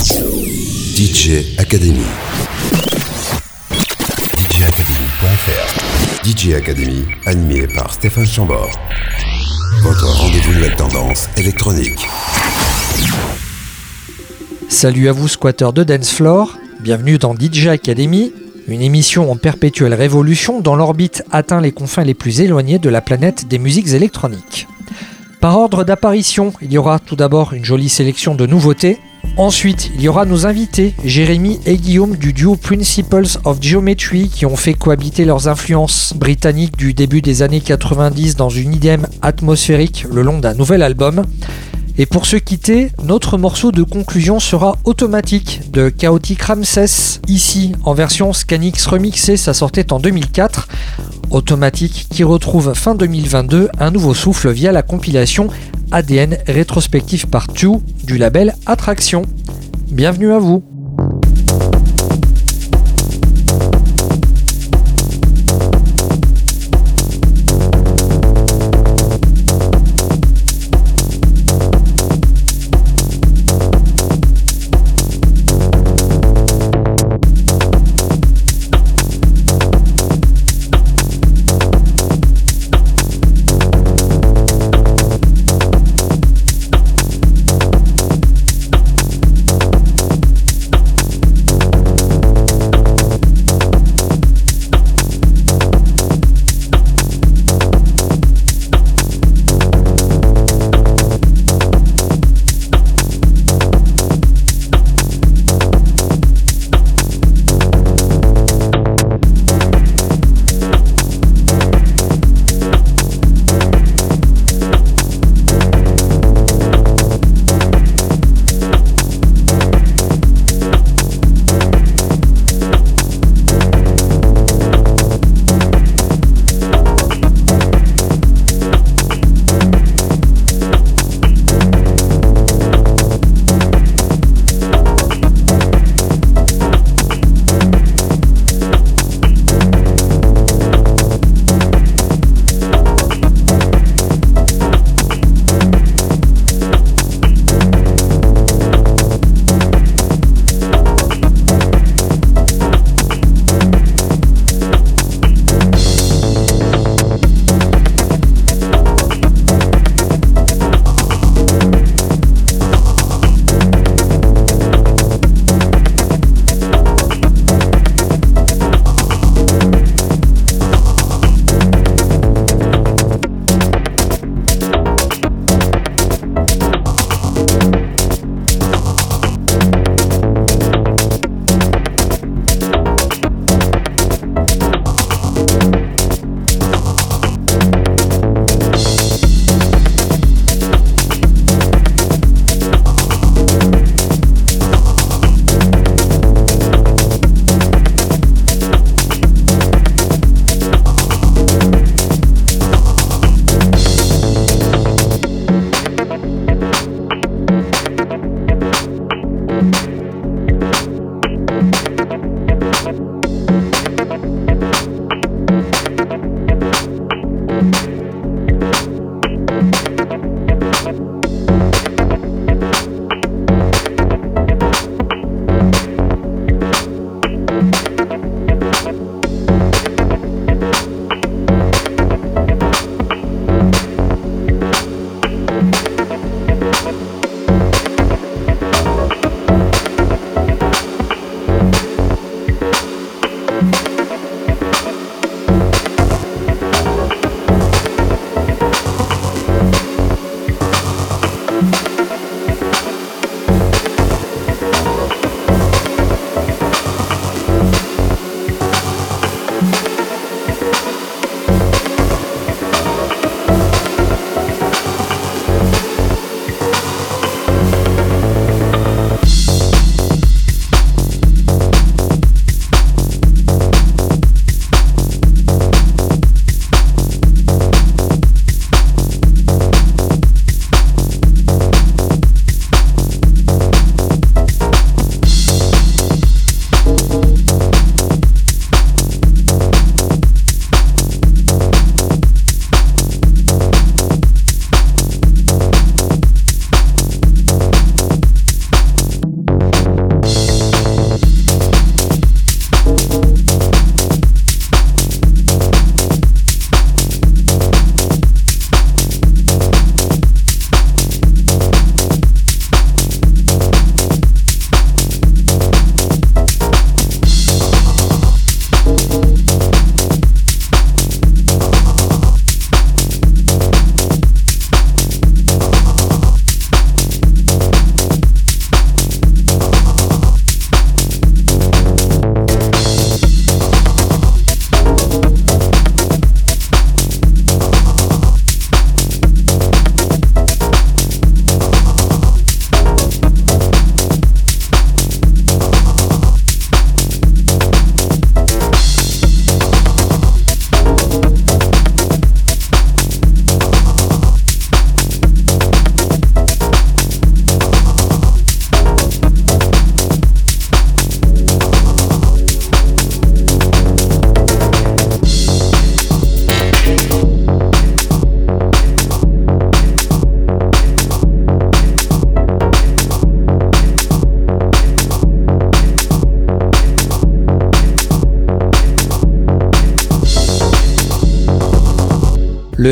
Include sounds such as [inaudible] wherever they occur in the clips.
DJ Academy. DJacademy.fr DJ Academy, animé par Stéphane Chambord. Votre rendez-vous nouvelle tendance électronique. Salut à vous squatteurs de Dance Floor, bienvenue dans DJ Academy, une émission en perpétuelle révolution dont l'orbite atteint les confins les plus éloignés de la planète des musiques électroniques. Par ordre d'apparition, il y aura tout d'abord une jolie sélection de nouveautés. Ensuite, il y aura nos invités, Jérémy et Guillaume du duo Principles of Geometry, qui ont fait cohabiter leurs influences britanniques du début des années 90 dans une idée atmosphérique le long d'un nouvel album. Et pour se quitter, notre morceau de conclusion sera automatique de Chaotic Ramses, ici en version Scanix remixée, ça sortait en 2004. Automatique qui retrouve fin 2022 un nouveau souffle via la compilation ADN rétrospective par 2 du label Attraction. Bienvenue à vous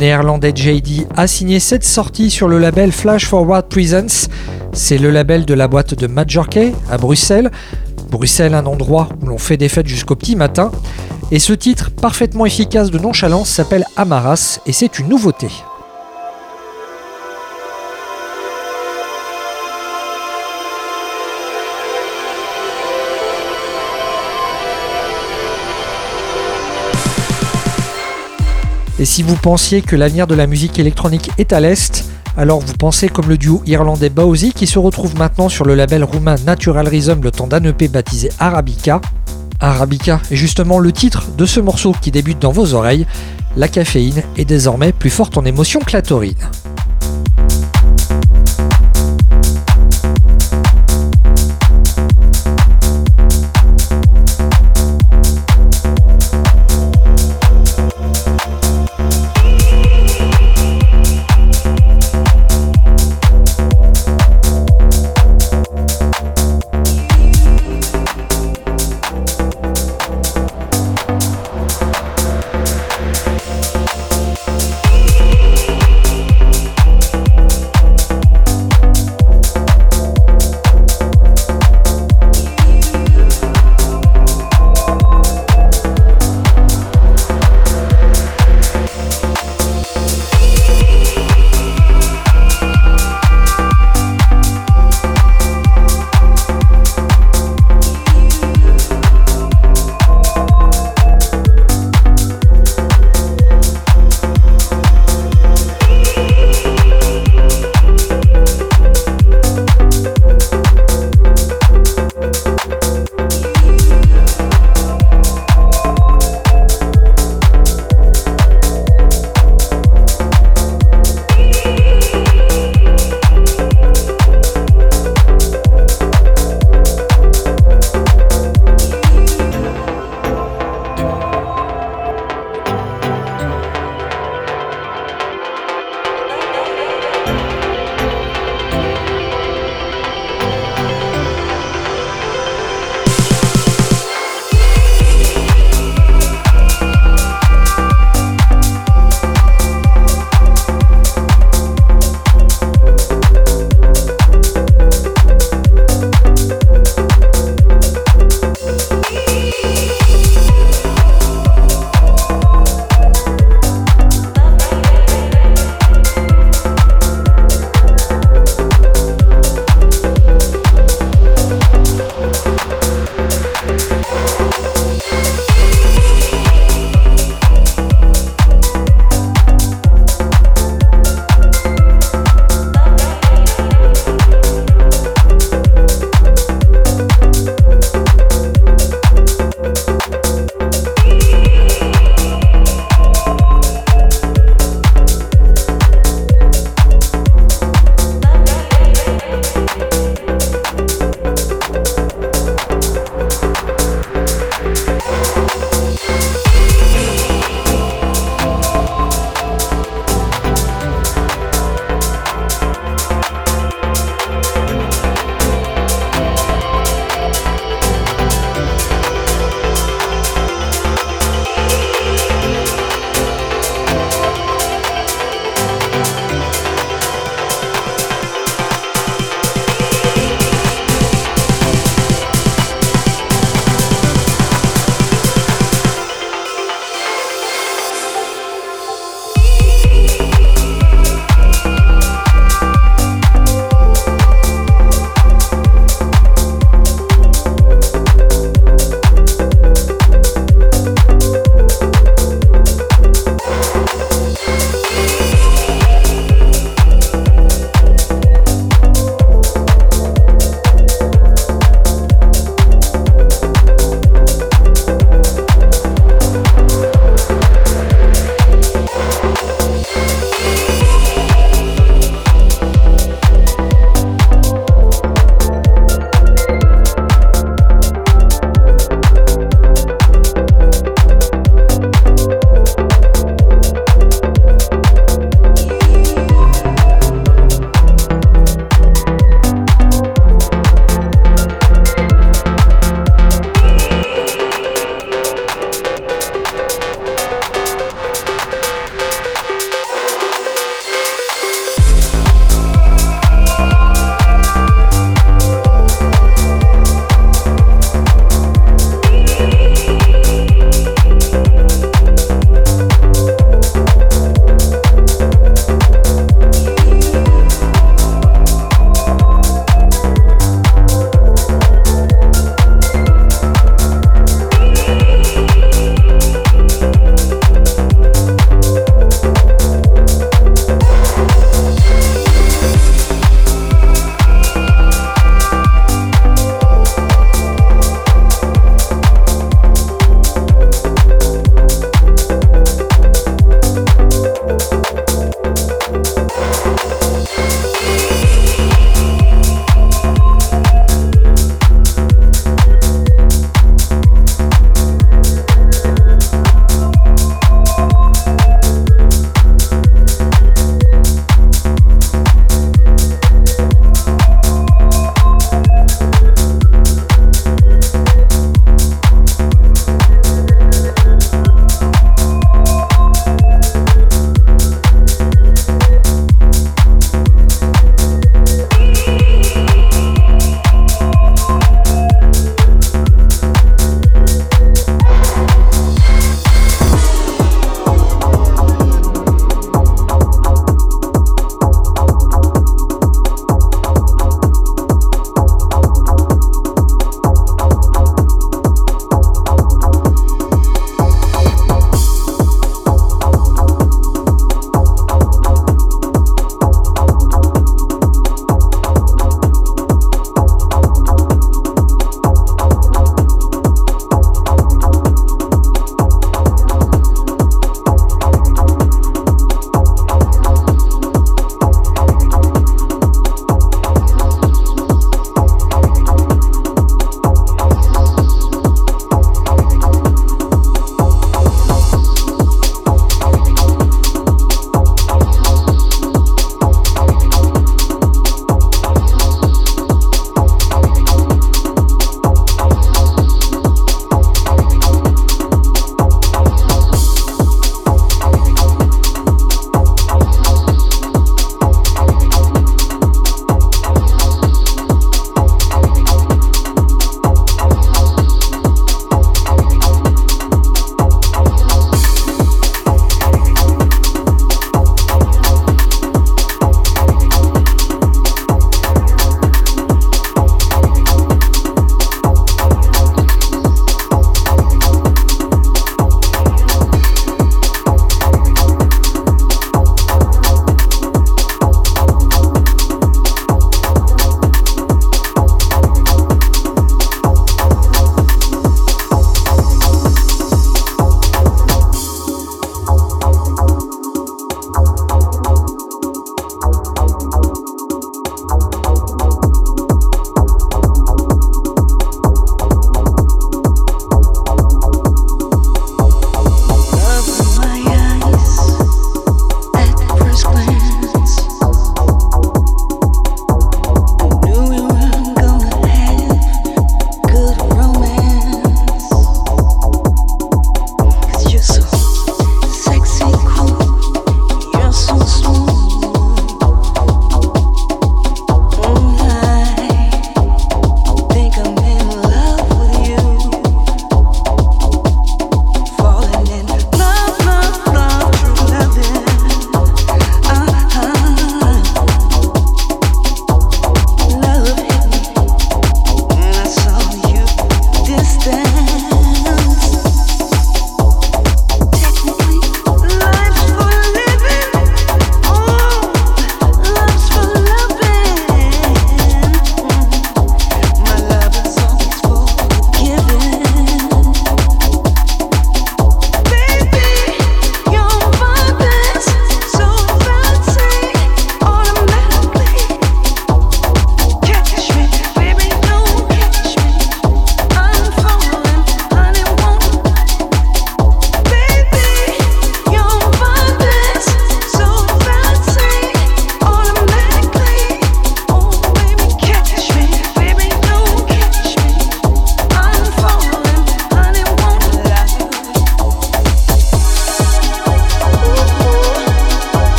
néerlandais JD a signé cette sortie sur le label Flash Forward Presents. C'est le label de la boîte de Major Kay à Bruxelles. Bruxelles, un endroit où l'on fait des fêtes jusqu'au petit matin. Et ce titre, parfaitement efficace de nonchalance, s'appelle Amaras et c'est une nouveauté. Et si vous pensiez que l'avenir de la musique électronique est à l'Est, alors vous pensez comme le duo irlandais Bowsy qui se retrouve maintenant sur le label roumain Natural Rhythm le temps d'un EP baptisé Arabica. Arabica est justement le titre de ce morceau qui débute dans vos oreilles. La caféine est désormais plus forte en émotion que la taurine.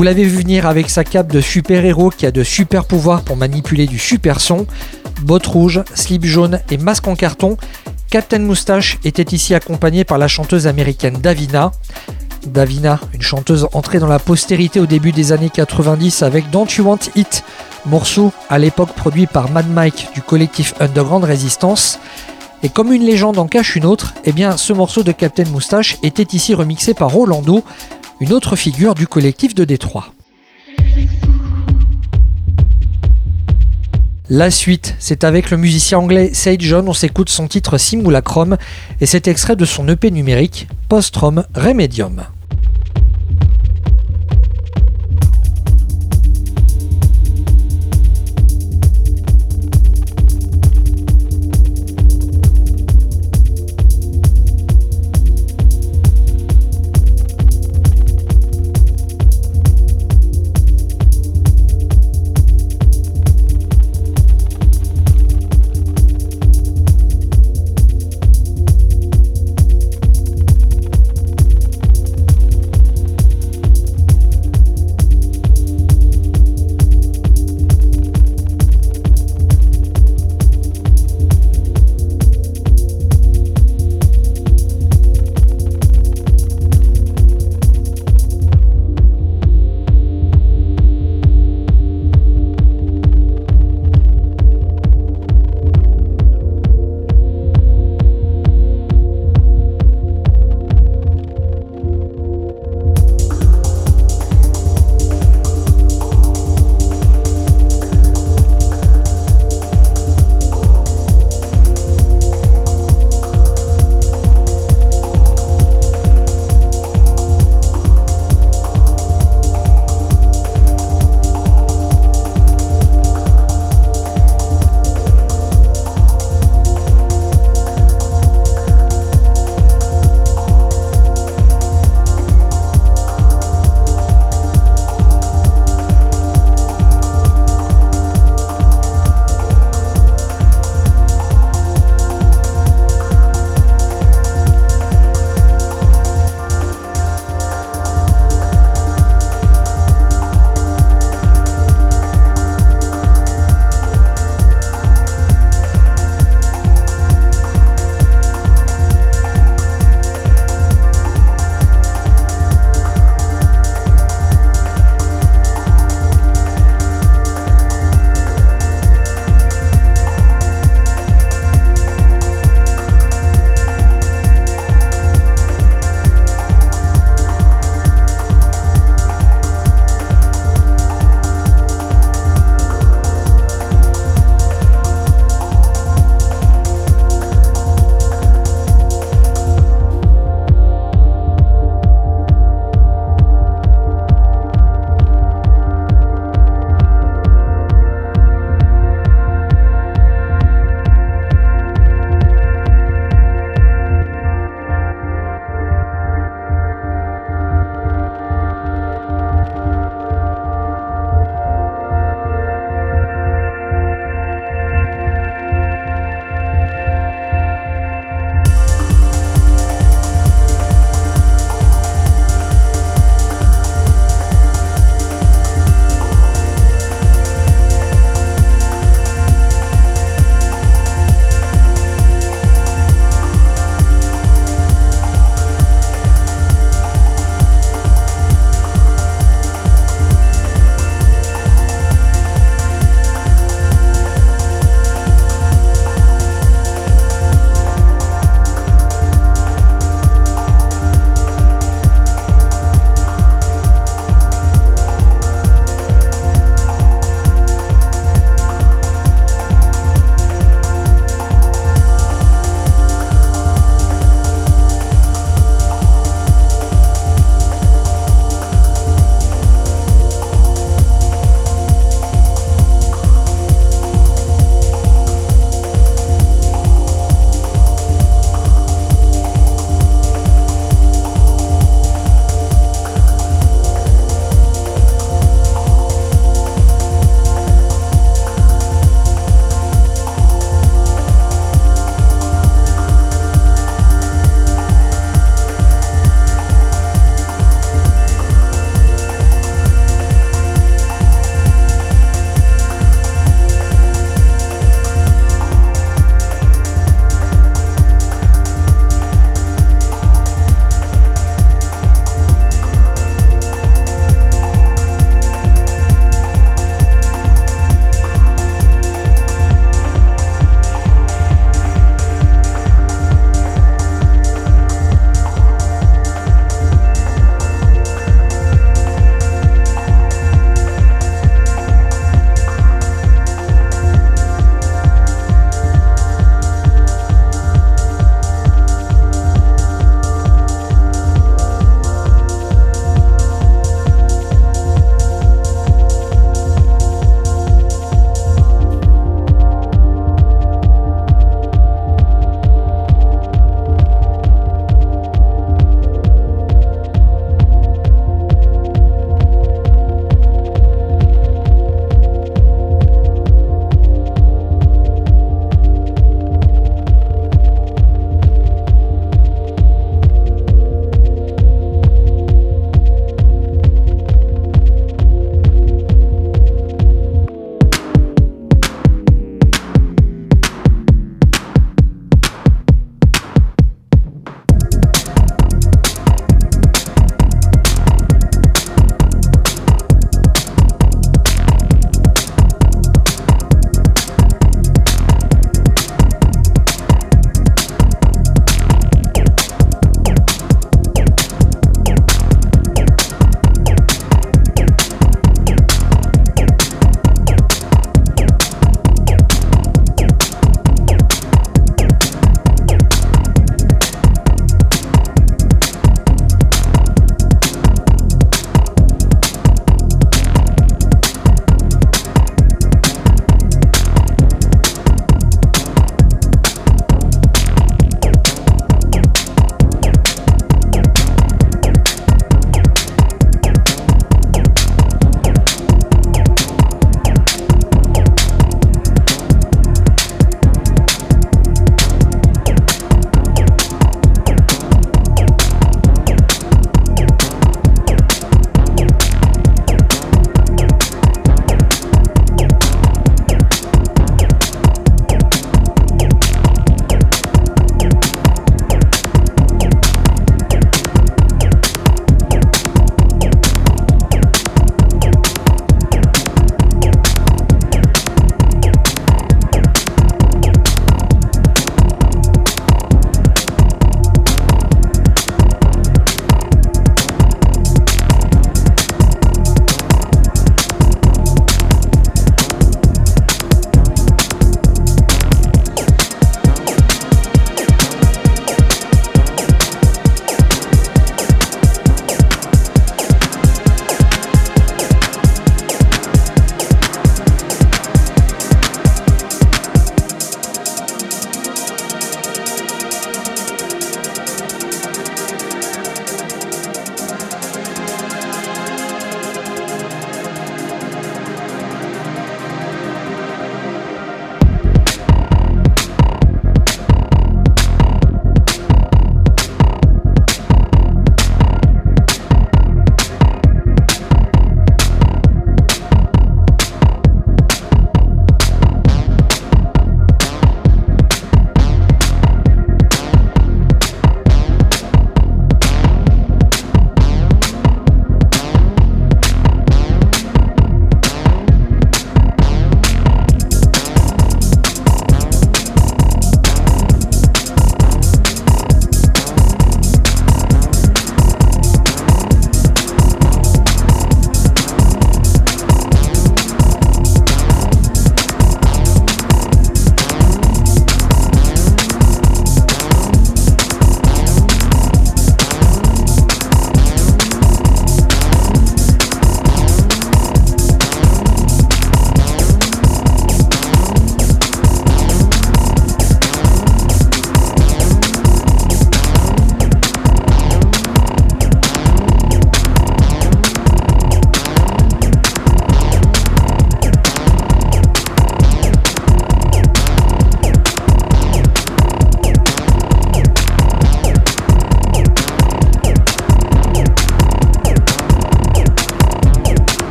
Vous l'avez vu venir avec sa cape de super-héros qui a de super pouvoirs pour manipuler du super son, bottes rouges, slip jaune et masque en carton. Captain Moustache était ici accompagné par la chanteuse américaine Davina. Davina, une chanteuse entrée dans la postérité au début des années 90 avec Don't You Want It, morceau à l'époque produit par Mad Mike du collectif Underground Resistance. Et comme une légende en cache une autre, eh bien ce morceau de Captain Moustache était ici remixé par Rolando, une autre figure du collectif de Détroit. La suite, c'est avec le musicien anglais Sage John, on s'écoute son titre Simulacrum et cet extrait de son EP numérique Postrom Remedium.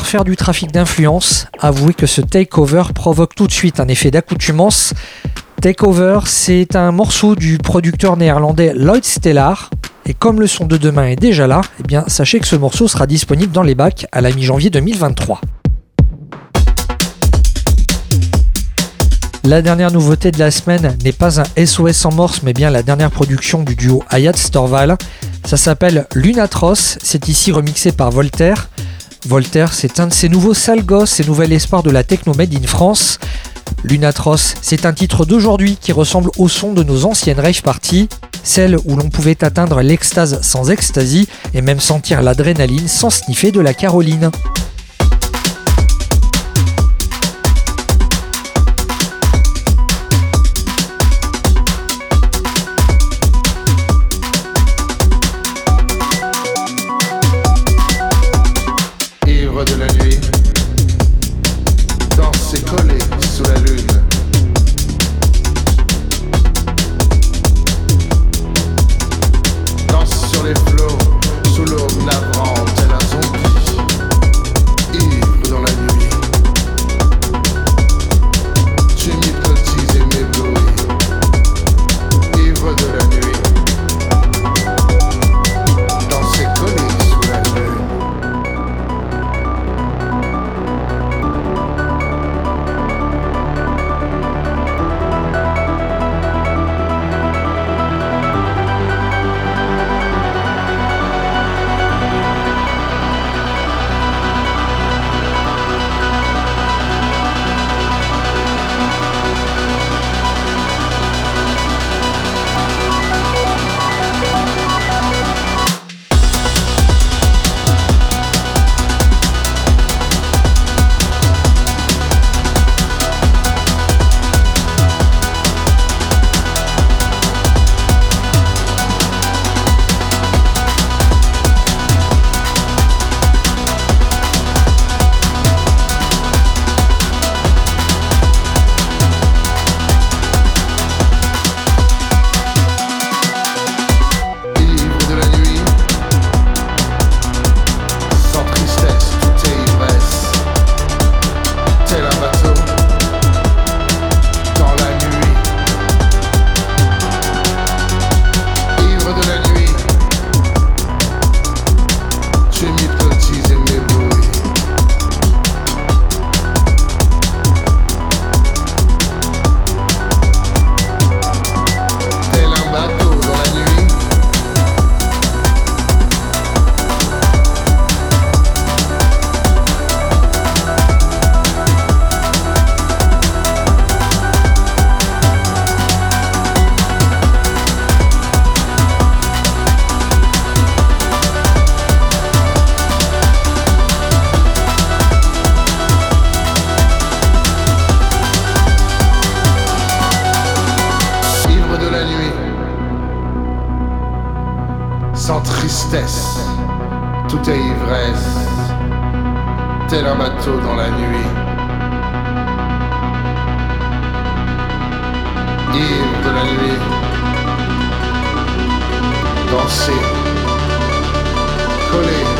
Faire du trafic d'influence, avouez que ce takeover provoque tout de suite un effet d'accoutumance. Takeover, c'est un morceau du producteur néerlandais Lloyd Stellar. Et comme le son de demain est déjà là, eh bien sachez que ce morceau sera disponible dans les bacs à la mi-janvier 2023. La dernière nouveauté de la semaine n'est pas un SOS en morse, mais bien la dernière production du duo Ayat Storval. Ça s'appelle Lunatros, c'est ici remixé par Voltaire. Voltaire, c'est un de ces nouveaux sales gosses et nouvel espoir de la techno made in France. Lunatros, c'est un titre d'aujourd'hui qui ressemble au son de nos anciennes rave parties, celles où l'on pouvait atteindre l'extase sans ecstasy et même sentir l'adrénaline sans sniffer de la caroline. tout est ivresse, tel un bateau dans la nuit. Ivre de la nuit, danser, coller.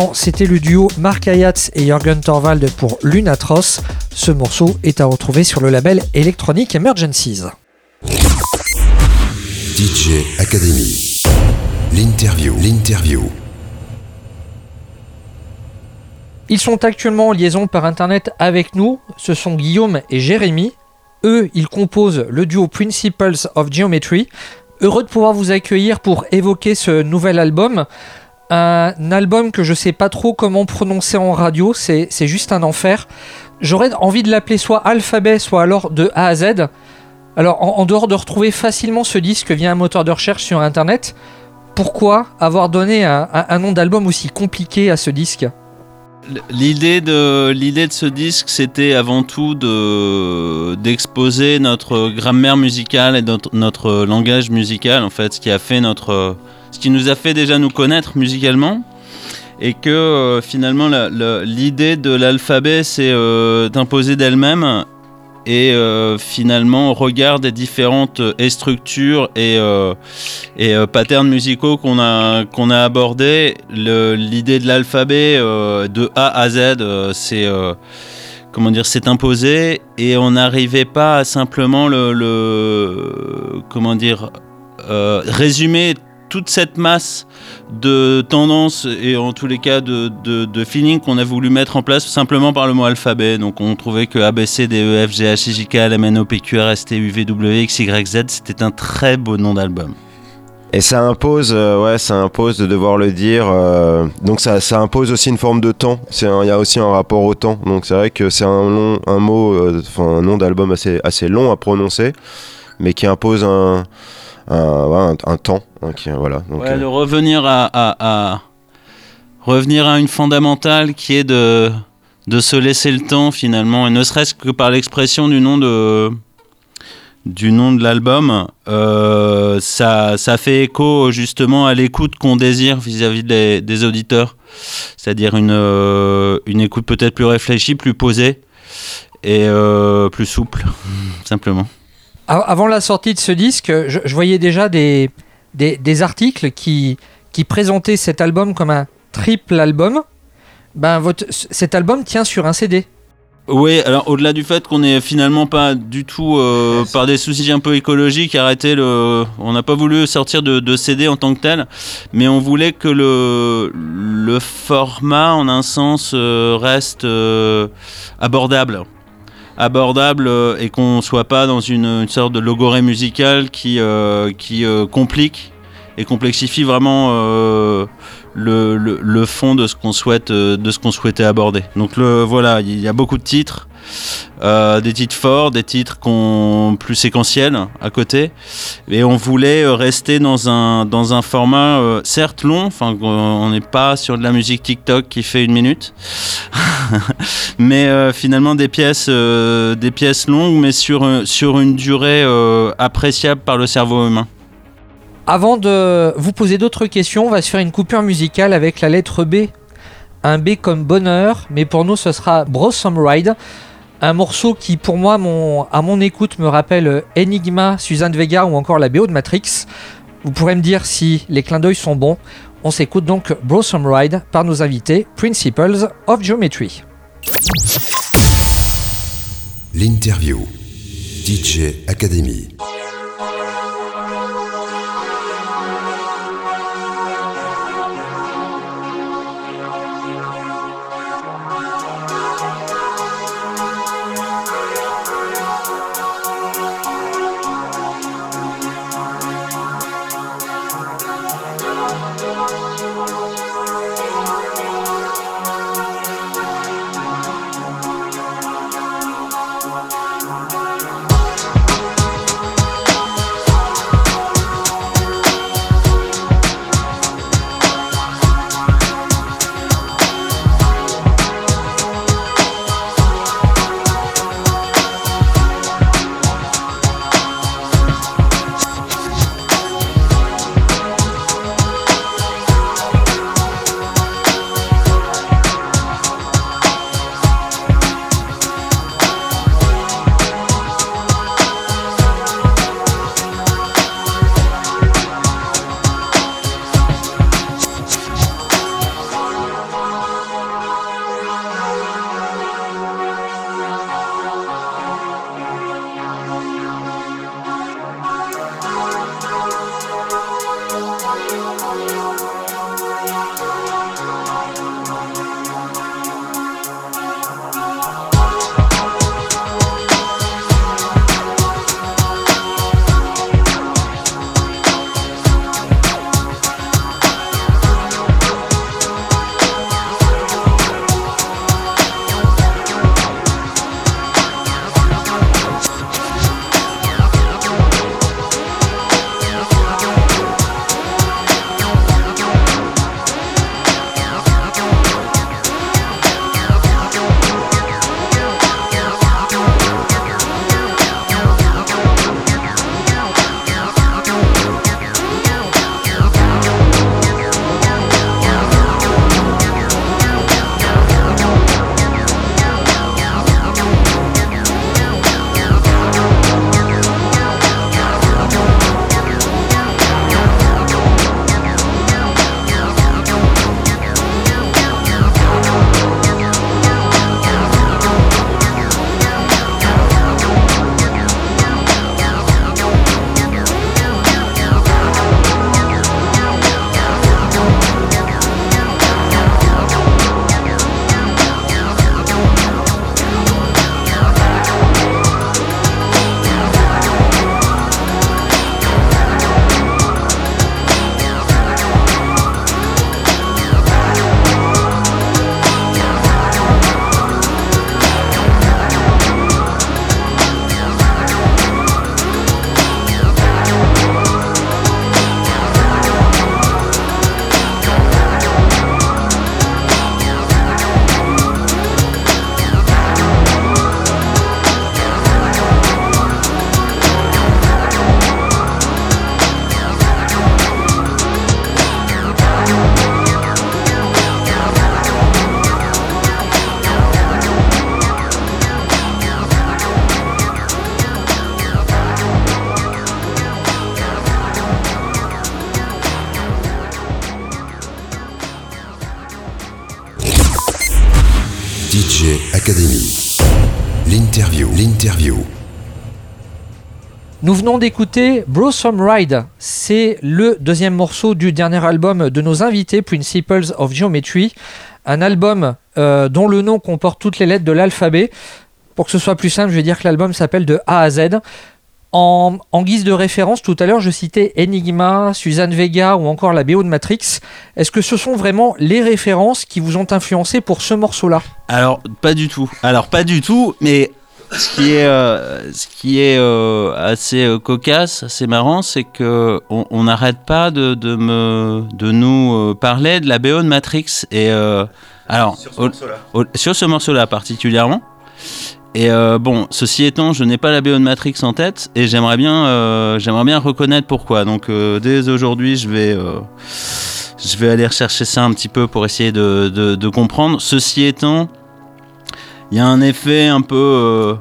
L'instant, c'était le duo Mark Hayat et Jürgen Torvald pour Lunatros. Ce morceau est à retrouver sur le label Electronic Emergencies. DJ Academy. L'interview. L'interview. Ils sont actuellement en liaison par internet avec nous. Ce sont Guillaume et Jérémy. Eux, ils composent le duo Principles of Geometry. Heureux de pouvoir vous accueillir pour évoquer ce nouvel album un album que je sais pas trop comment prononcer en radio, c'est juste un enfer. J'aurais envie de l'appeler soit alphabet, soit alors de A à Z. Alors, en, dehors de retrouver facilement ce disque via un moteur de recherche sur internet, pourquoi avoir donné un, nom d'album aussi compliqué à ce disque? L'idée de de ce disque, c'était avant tout de d'exposer notre grammaire musicale et notre, notre langage musical, en fait, ce qui a fait notre ce qui nous a fait déjà nous connaître musicalement. Et que euh, finalement l'idée de l'alphabet c'est euh, d'imposer d'elle-même. Et euh, finalement au regard des différentes structures et, et patterns musicaux qu'on a, qu'on a abordés, l'idée de l'alphabet de A à Z c'est comment dire, s'est imposé. Et on n'arrivait pas à simplement le, le comment dire résumer toute cette masse de tendances et en tous les cas de, de, feeling qu'on a voulu mettre en place simplement par le mot alphabet. Donc on trouvait que A, B, C, D, E, F, G, H, I, J, K, c'était un très beau nom d'album. Et ça impose, euh, ouais, ça impose de devoir le dire. Euh, donc ça, ça, impose aussi une forme de temps. Il y a aussi un rapport au temps. Donc c'est vrai que c'est un, long, un mot, euh, un nom d'album assez, assez long à prononcer, mais qui impose un, un, un, temps. Hein, voilà, donc, ouais, de revenir à, à, revenir à une fondamentale qui est de, de se laisser le temps finalement, et ne serait-ce que par l'expression du nom de du nom de l'album, euh, ça, ça fait écho justement à l'écoute qu'on désire vis-à-vis des, des, auditeurs, c'est-à-dire une, euh, une écoute peut-être plus réfléchie, plus posée et euh, plus souple, [laughs] simplement. Avant la sortie de ce disque, je, voyais déjà des, des, articles qui, qui présentaient cet album comme un triple album. Ben, votre, cet album tient sur un CD. Oui, alors au-delà du fait qu'on n'est finalement pas du tout, euh, par des soucis un peu écologiques, arrêté le. On n'a pas voulu sortir de, CD en tant que tel, mais on voulait que le, le format, en un sens, euh, reste euh, abordable abordable euh, et qu'on soit pas dans une, sorte de logorée musicale qui, euh, qui euh, complique et complexifie vraiment le, le, fond de ce qu'on souhaite de ce qu'on souhaitait aborder. Donc le, voilà, il y a beaucoup de titres. Euh, des titres forts, des titres plus séquentiels à côté. Et on voulait euh, rester dans un, dans un format euh, certes long, on n'est pas sur de la musique TikTok qui fait une minute, [laughs] mais finalement des pièces, des pièces longues, mais sur, sur une durée appréciable par le cerveau humain. Avant de vous poser d'autres questions, on va se faire une coupure musicale avec la lettre B. Un B comme bonheur, mais pour nous ce sera Brossom Ride. Un morceau qui, pour moi, à mon écoute, me rappelle Enigma, Suzanne Vega ou encore la BO de Matrix. Vous pourrez me dire si les clins d'œil sont bons. On s'écoute donc Blossom Ride par nos invités Principles of Geometry. L'interview DJ Academy. Nous venons d'écouter Blossom Ride. C'est le deuxième morceau du dernier album de nos invités, Principles of Geometry. Un album euh, dont le nom comporte toutes les lettres de l'alphabet. Pour que ce soit plus simple, je vais dire que l'album s'appelle de A à Z. En, en, guise de référence, tout à l'heure, je citais Enigma, Suzanne Vega ou encore la BO de Matrix. Est-ce que ce sont vraiment les références qui vous ont influencé pour ce morceau-là? Alors, pas du tout. Alors, pas du tout, mais ce qui est, euh, ce qui est euh, assez euh, cocasse, assez marrant, c'est que on n'arrête pas de, de, me, de nous parler de la BO de Matrix. Et alors, Sur ce morceau-là. au- sur ce morceau-là particulièrement. Et bon, ceci étant, je n'ai pas la BO de Matrix en tête et j'aimerais bien, j'aimerais bien reconnaître pourquoi. Donc dès aujourd'hui, je vais, je vais aller rechercher ça un petit peu pour essayer de, de- de comprendre. Ceci étant, il y a un effet un peu euh,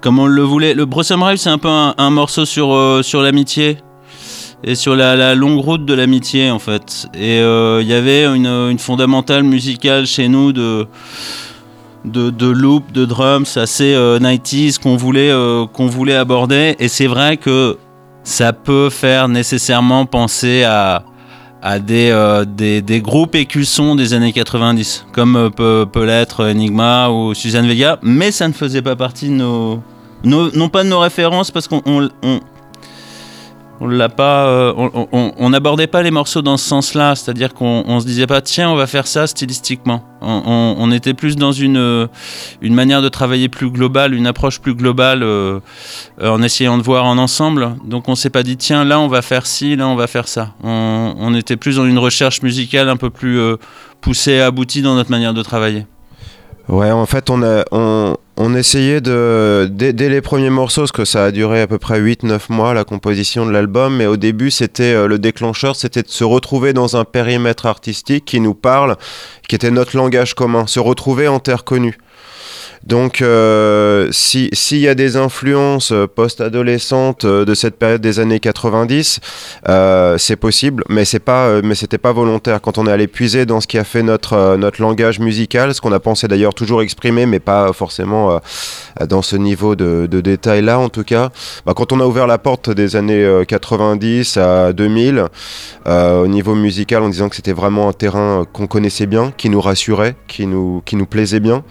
comme on le voulait. Le Blossom Ride, c'est un peu un, morceau sur, euh, sur l'amitié et sur la, la longue route de l'amitié en fait. Et euh, il y avait une, une fondamentale musicale chez nous de de, loop, de drums assez euh, 90s qu'on voulait, euh, qu'on voulait aborder. Et c'est vrai que ça peut faire nécessairement penser à, à des, euh, des, des groupes écussons des années 90, comme euh, peut, peut l'être Enigma ou Suzanne Vega, mais ça ne faisait pas partie de nos, non pas de nos références parce qu'on on, on- on l'a pas, euh, on- n'abordait pas les morceaux dans ce sens-là, c'est-à-dire qu'on on se disait pas tiens on va faire ça stylistiquement. On, était plus dans une euh, une manière de travailler plus globale, une approche plus globale euh, en essayant de voir en ensemble. Donc on s'est pas dit tiens là on va faire ci, là on va faire ça. On, était plus dans une recherche musicale un peu plus euh, poussée aboutie dans notre manière de travailler. Ouais, en fait, on, a, on, on essayait de. Dès, les premiers morceaux, parce que ça a duré à peu près 8-9 mois, la composition de l'album, mais au début, c'était euh, le déclencheur, c'était de se retrouver dans un périmètre artistique qui nous parle, qui était notre langage commun, se retrouver en terre connue. Donc, euh, si- s'il y a des influences euh, post-adolescentes euh, de cette période des années 90, euh, c'est possible, mais c'est pas, mais c'était pas volontaire. Quand on est allé puiser dans ce qui a fait notre notre langage musical, ce qu'on a pensé d'ailleurs toujours exprimer, mais pas forcément dans ce niveau de, détail là, en tout cas. Bah, quand on a ouvert la porte des années euh, 90 à 2000, euh, au niveau musical, en disant que c'était vraiment un terrain qu'on connaissait bien, qui nous rassurait, qui nous qui nous plaisait bien.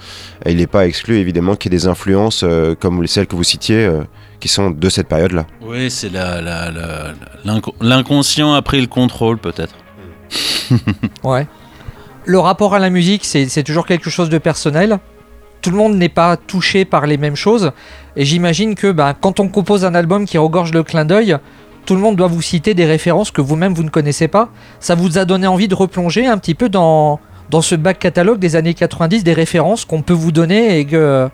Et il n'est pas exclu évidemment qu'il y ait des influences euh, comme celles que vous citiez, euh, qui sont de cette période-là. Oui, c'est l'inconscient a pris le contrôle peut-être. [laughs] Ouais. Le rapport à la musique, c'est c'est toujours quelque chose de personnel. Tout le monde n'est pas touché par les mêmes choses. Et j'imagine que bah, quand on compose un album qui regorge le clin d'œil, tout le monde doit vous citer des références que vous-même vous ne connaissez pas. Ça vous a donné envie de replonger un petit peu dans, dans ce back catalogue des années 90, des références qu'on peut vous donner et que,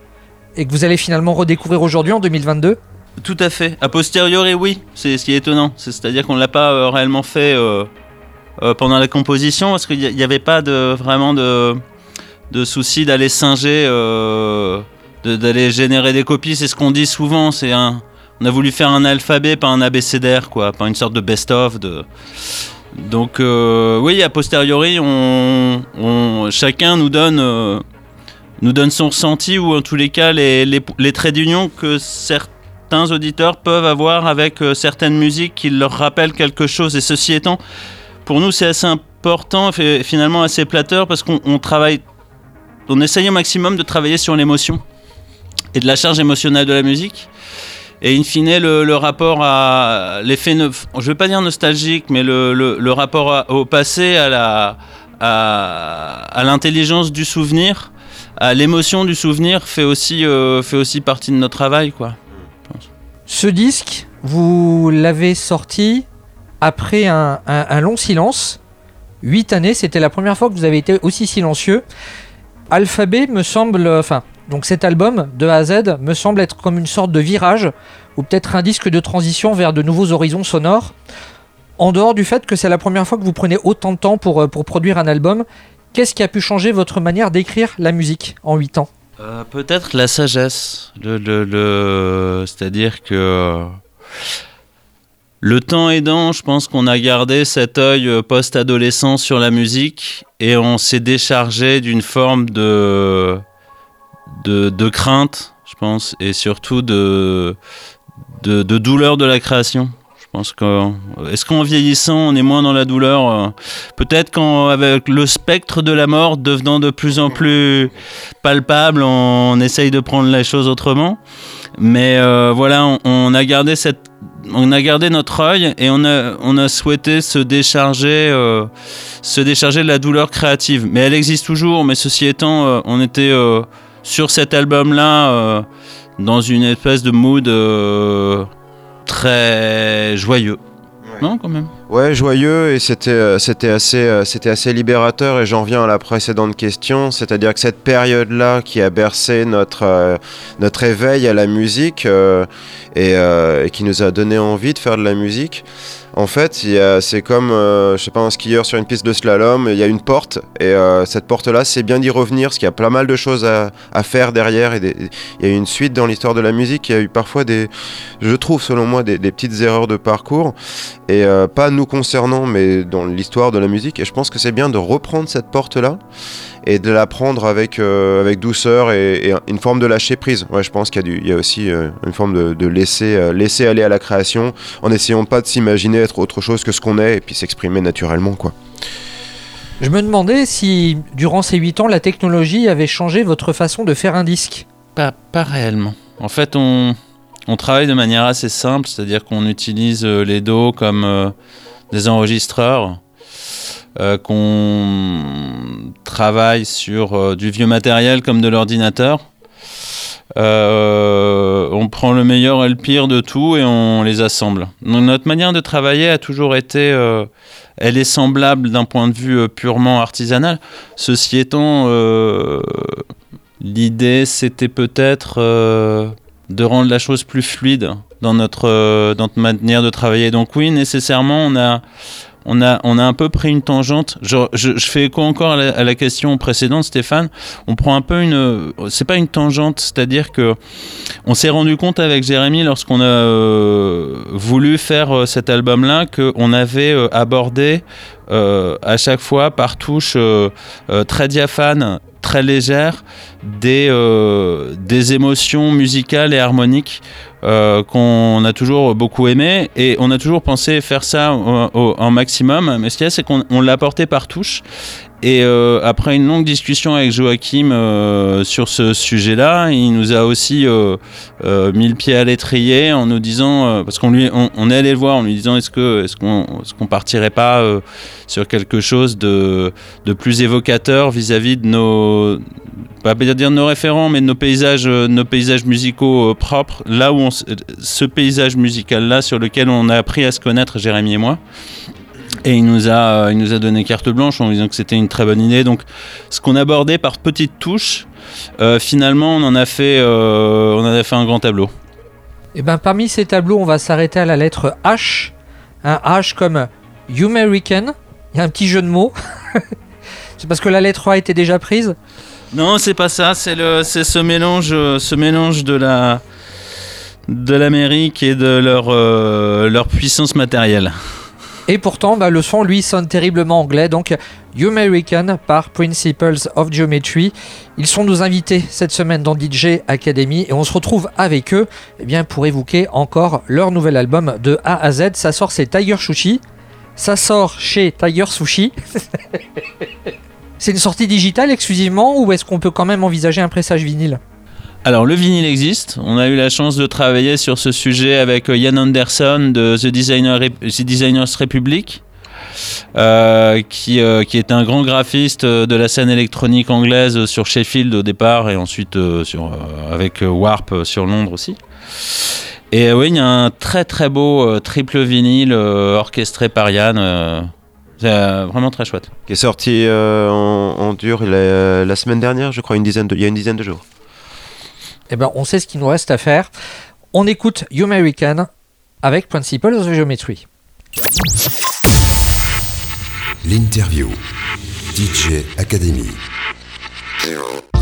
vous allez finalement redécouvrir aujourd'hui en 2022 Tout à fait. A posteriori, oui. C'est ce qui est étonnant. C'est- C'est-à-dire qu'on ne l'a pas euh, réellement fait euh, euh, pendant la composition parce qu'il n'y avait pas de, vraiment de, de souci d'aller singer, d'aller générer des copies. C'est ce qu'on dit souvent. On a voulu faire un alphabet, pas un abécédaire, quoi, pas une sorte de best-of. Donc, euh, oui, a posteriori, on, chacun nous donne. euh, nous donne son ressenti ou en tous les cas les, les, traits d'union que certains auditeurs peuvent avoir avec euh, certaines musiques qui leur rappellent quelque chose. Et ceci étant, pour nous, c'est assez important, finalement assez flatteur, parce qu'on on travaille, on essaye au maximum de travailler sur l'émotion et de la charge émotionnelle de la musique. Et in fine, le, rapport à l'effet, ne- je vais pas dire nostalgique, mais le, le- rapport au passé, à la, à l'intelligence du souvenir, à l'émotion du souvenir, fait aussi, euh, fait aussi partie de notre travail, quoi. Ce disque, vous l'avez sorti après un, un- un long silence. Huit années, c'était la première fois que vous avez été aussi silencieux. Alphabet me semble, enfin, donc cet album de A à Z me semble être comme une sorte de virage ou peut-être un disque de transition vers de nouveaux horizons sonores. En dehors du fait que c'est la première fois que vous prenez autant de temps pour, euh, produire un album, qu'est-ce qui a pu changer votre manière d'écrire la musique en 8 ans? Euh, Peut-être la sagesse. Le, le- C'est-à-dire que le temps aidant, je pense qu'on a gardé cet œil euh, post-adolescent sur la musique et on s'est déchargé d'une forme de de, crainte, je pense, et surtout de, de, douleur de la création. Je pense que est-ce qu'en vieillissant, on est moins dans la douleur euh, Peut-être qu'avec le spectre de la mort devenant de plus en plus palpable, on, essaye de prendre les choses autrement. Mais euh, voilà, on, a gardé cette, on a gardé notre œil et on a, on a souhaité se décharger, euh, se décharger de la douleur créative. Mais elle existe toujours. Mais ceci étant, euh, on était euh, sur cet album-là euh, dans une espèce de mood euh, très joyeux. Non, quand même. Ouais, joyeux et c'était euh, c'était assez c'était assez libérateur et j'en viens à la précédente question, c'est-à-dire que cette période-là qui a bercé notre euh, notre éveil à la musique euh, et, euh, et qui nous a donné envie de faire de la musique. En fait, c'est comme, euh, je sais pas, un skieur sur une piste de slalom, il y a une porte, et euh, cette porte-là, c'est bien d'y revenir, parce qu'il y a pas mal de choses à, faire derrière, et il y a eu une suite dans l'histoire de la musique, il y a eu parfois des, je trouve selon moi, des, petites erreurs de parcours, et euh, pas nous concernant, mais dans l'histoire de la musique, et je pense que c'est bien de reprendre cette porte-là, et de la prendre avec, euh, avec douceur et, une forme de lâcher prise. Ouais, je pense qu'il y a, aussi une forme de, laisser, laisser aller à la création en essayant pas de s'imaginer être autre chose que ce qu'on est et puis s'exprimer naturellement. quoi. Je me demandais si, durant ces 8 ans, la technologie avait changé votre façon de faire un disque. Pas, pas réellement. En fait, on, on travaille de manière assez simple, c'est-à-dire qu'on utilise euh, les dos comme euh, des enregistreurs, euh, qu'on travaille sur euh, du vieux matériel comme de l'ordinateur. Euh, on prend le meilleur et le pire de tout et on les assemble. Notre manière de travailler a toujours été, euh, elle est semblable d'un point de vue euh, purement artisanal. Ceci étant, l'idée c'était peut-être de rendre la chose plus fluide dans notre, dans notre manière de travailler. Donc oui, nécessairement, on a, on a, on a un peu pris une tangente. Je, fais écho encore à la, question précédente, Stéphane. On prend un peu une, c'est pas une tangente, c'est-à-dire que on s'est rendu compte avec Jérémy lorsqu'on a euh, voulu faire euh, cet album-là qu'on avait euh, abordé à chaque fois par touche très diaphane, très légère, des, euh, des émotions musicales et harmoniques euh, qu'on a toujours beaucoup aimé et on a toujours pensé faire ça au, en maximum. Mais ce qu'il y a, c'est qu'on on l'a porté par touche. Et euh, après une longue discussion avec Joachim euh, sur ce sujet-là, il nous a aussi euh, mis le pied à l'étrier en nous disant, parce qu'on est allé le voir en lui disant, est-ce qu'on, qu'on partirait pas sur quelque chose de, plus évocateur vis-à-vis de nos, pas dire nos référents, mais de nos paysages, nos paysages musicaux propres, là où on, ce paysage musical-là sur lequel on a appris à se connaître, Jérémy et moi. Et il nous a, euh, il nous a donné carte blanche en disant que c'était une très bonne idée. Donc, ce qu'on abordait par petites touches, euh, finalement, on en a fait, euh, on en a fait un grand tableau. Et ben parmi ces tableaux, on va s'arrêter à la lettre H. Un H comme American. Il y a un petit jeu de mots. [laughs] C'est parce que la lettre A était déjà prise. Non, c'est pas ça. C'est le, c'est ce mélange, ce mélange de la, de l'Amérique et de leur, euh, leur puissance matérielle. Et pourtant, bah, le son, lui, sonne terriblement anglais. Donc, You American par Principles of Geometry. Ils sont nos invités cette semaine dans DJ Academy et on se retrouve avec eux eh bien, pour évoquer encore leur nouvel album de A à Z. Ça sort, c'est Tiger Sushi. Ça sort chez Tiger Sushi. [laughs] c'est une sortie digitale exclusivement ou est-ce qu'on peut quand même envisager un pressage vinyle? Alors le vinyle existe. On a eu la chance de travailler sur ce sujet avec euh, Ian Anderson de The, Designer, The Designers Republic, euh, qui, euh, qui est un grand graphiste euh, de la scène électronique anglaise euh, sur Sheffield au départ et ensuite euh, sur, euh, avec euh, Warp euh, sur Londres aussi. Et euh, oui, il y a un très très beau euh, triple vinyle euh, orchestré par Yann. euh, euh, vraiment très chouette. Qui est sorti euh, en, en dur la, la semaine dernière, je crois, une dizaine de, il y a une dizaine de jours. Eh ben, on sait ce qu'il nous reste à faire. On écoute You American avec Principles of Geometry. L'interview. DJ Academy. Academy.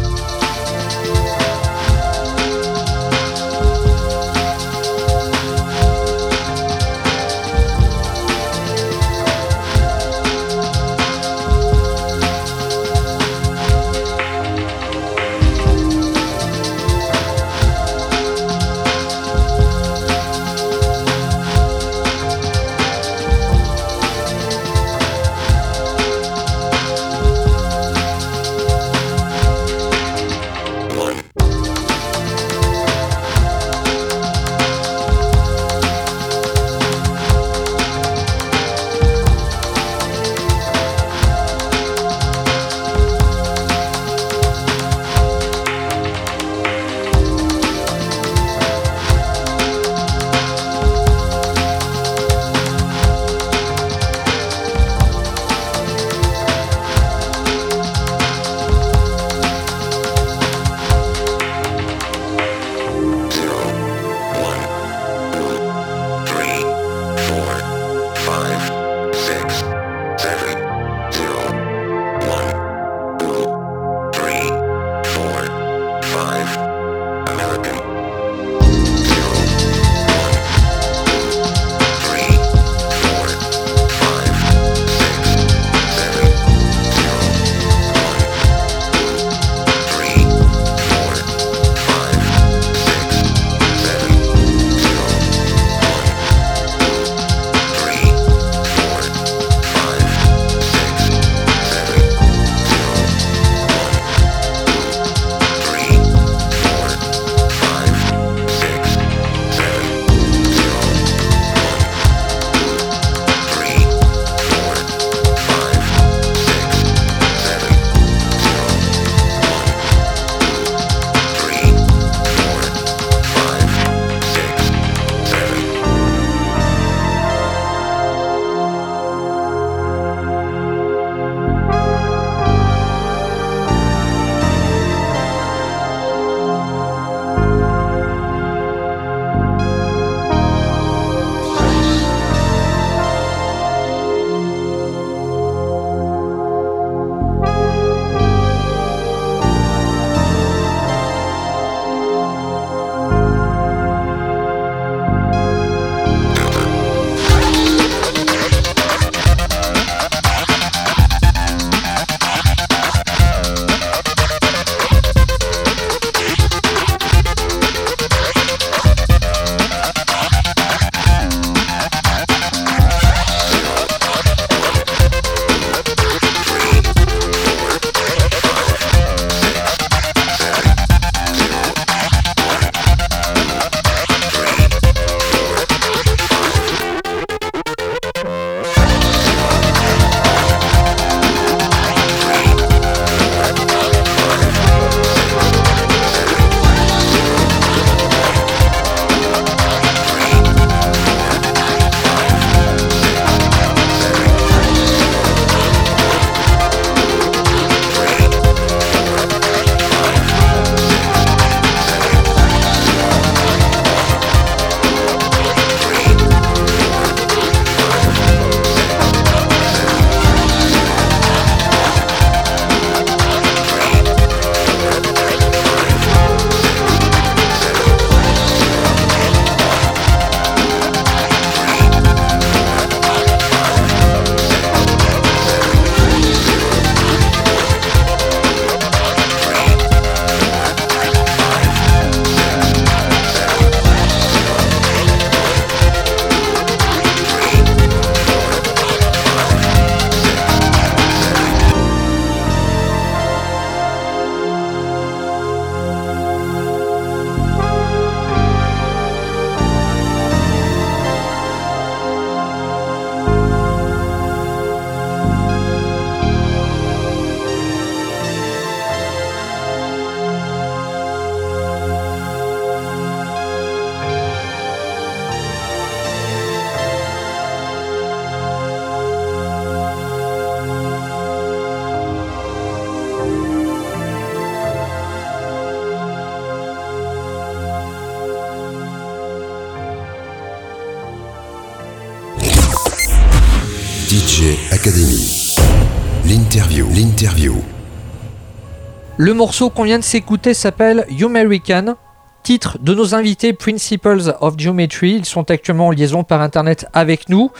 Le morceau qu'on vient de s'écouter s'appelle You American, titre de nos invités Principles of Geometry. Ils sont actuellement en liaison par internet avec nous.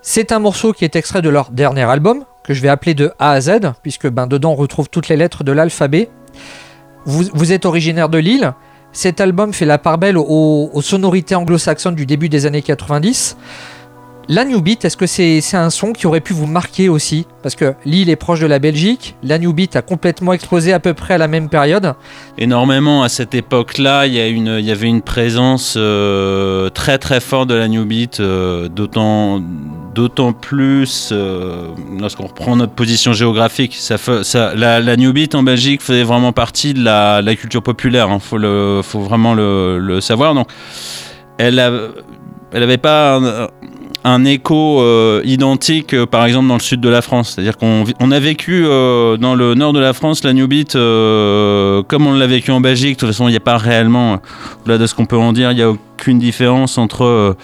C'est un morceau qui est extrait de leur dernier album, que je vais appeler de A à Z, puisque ben, dedans on retrouve toutes les lettres de l'alphabet. Vous, êtes originaire de Lille. Cet album fait la part belle aux sonorités anglo-saxonnes du début des années 90. La New Beat, est-ce que c'est un son qui aurait pu vous marquer aussi? Parce que Lille est proche de la Belgique, la New Beat a complètement explosé à peu près à la même période. Énormément à cette époque-là, il y, avait une présence euh, très très forte de la New Beat, euh, d'autant plus euh, lorsqu'on reprend notre position géographique. Ça, la, New Beat en Belgique faisait vraiment partie de la, culture populaire, il hein, faut, vraiment le, savoir. Donc, elle n'avait pas... un écho euh, identique, euh, par exemple, dans le sud de la France. C'est-à-dire qu'on on a vécu euh, dans le nord de la France la New Beat comme on l'a vécu en Belgique. De toute façon, il n'y a pas réellement, là de ce qu'on peut en dire, il n'y a aucune différence entre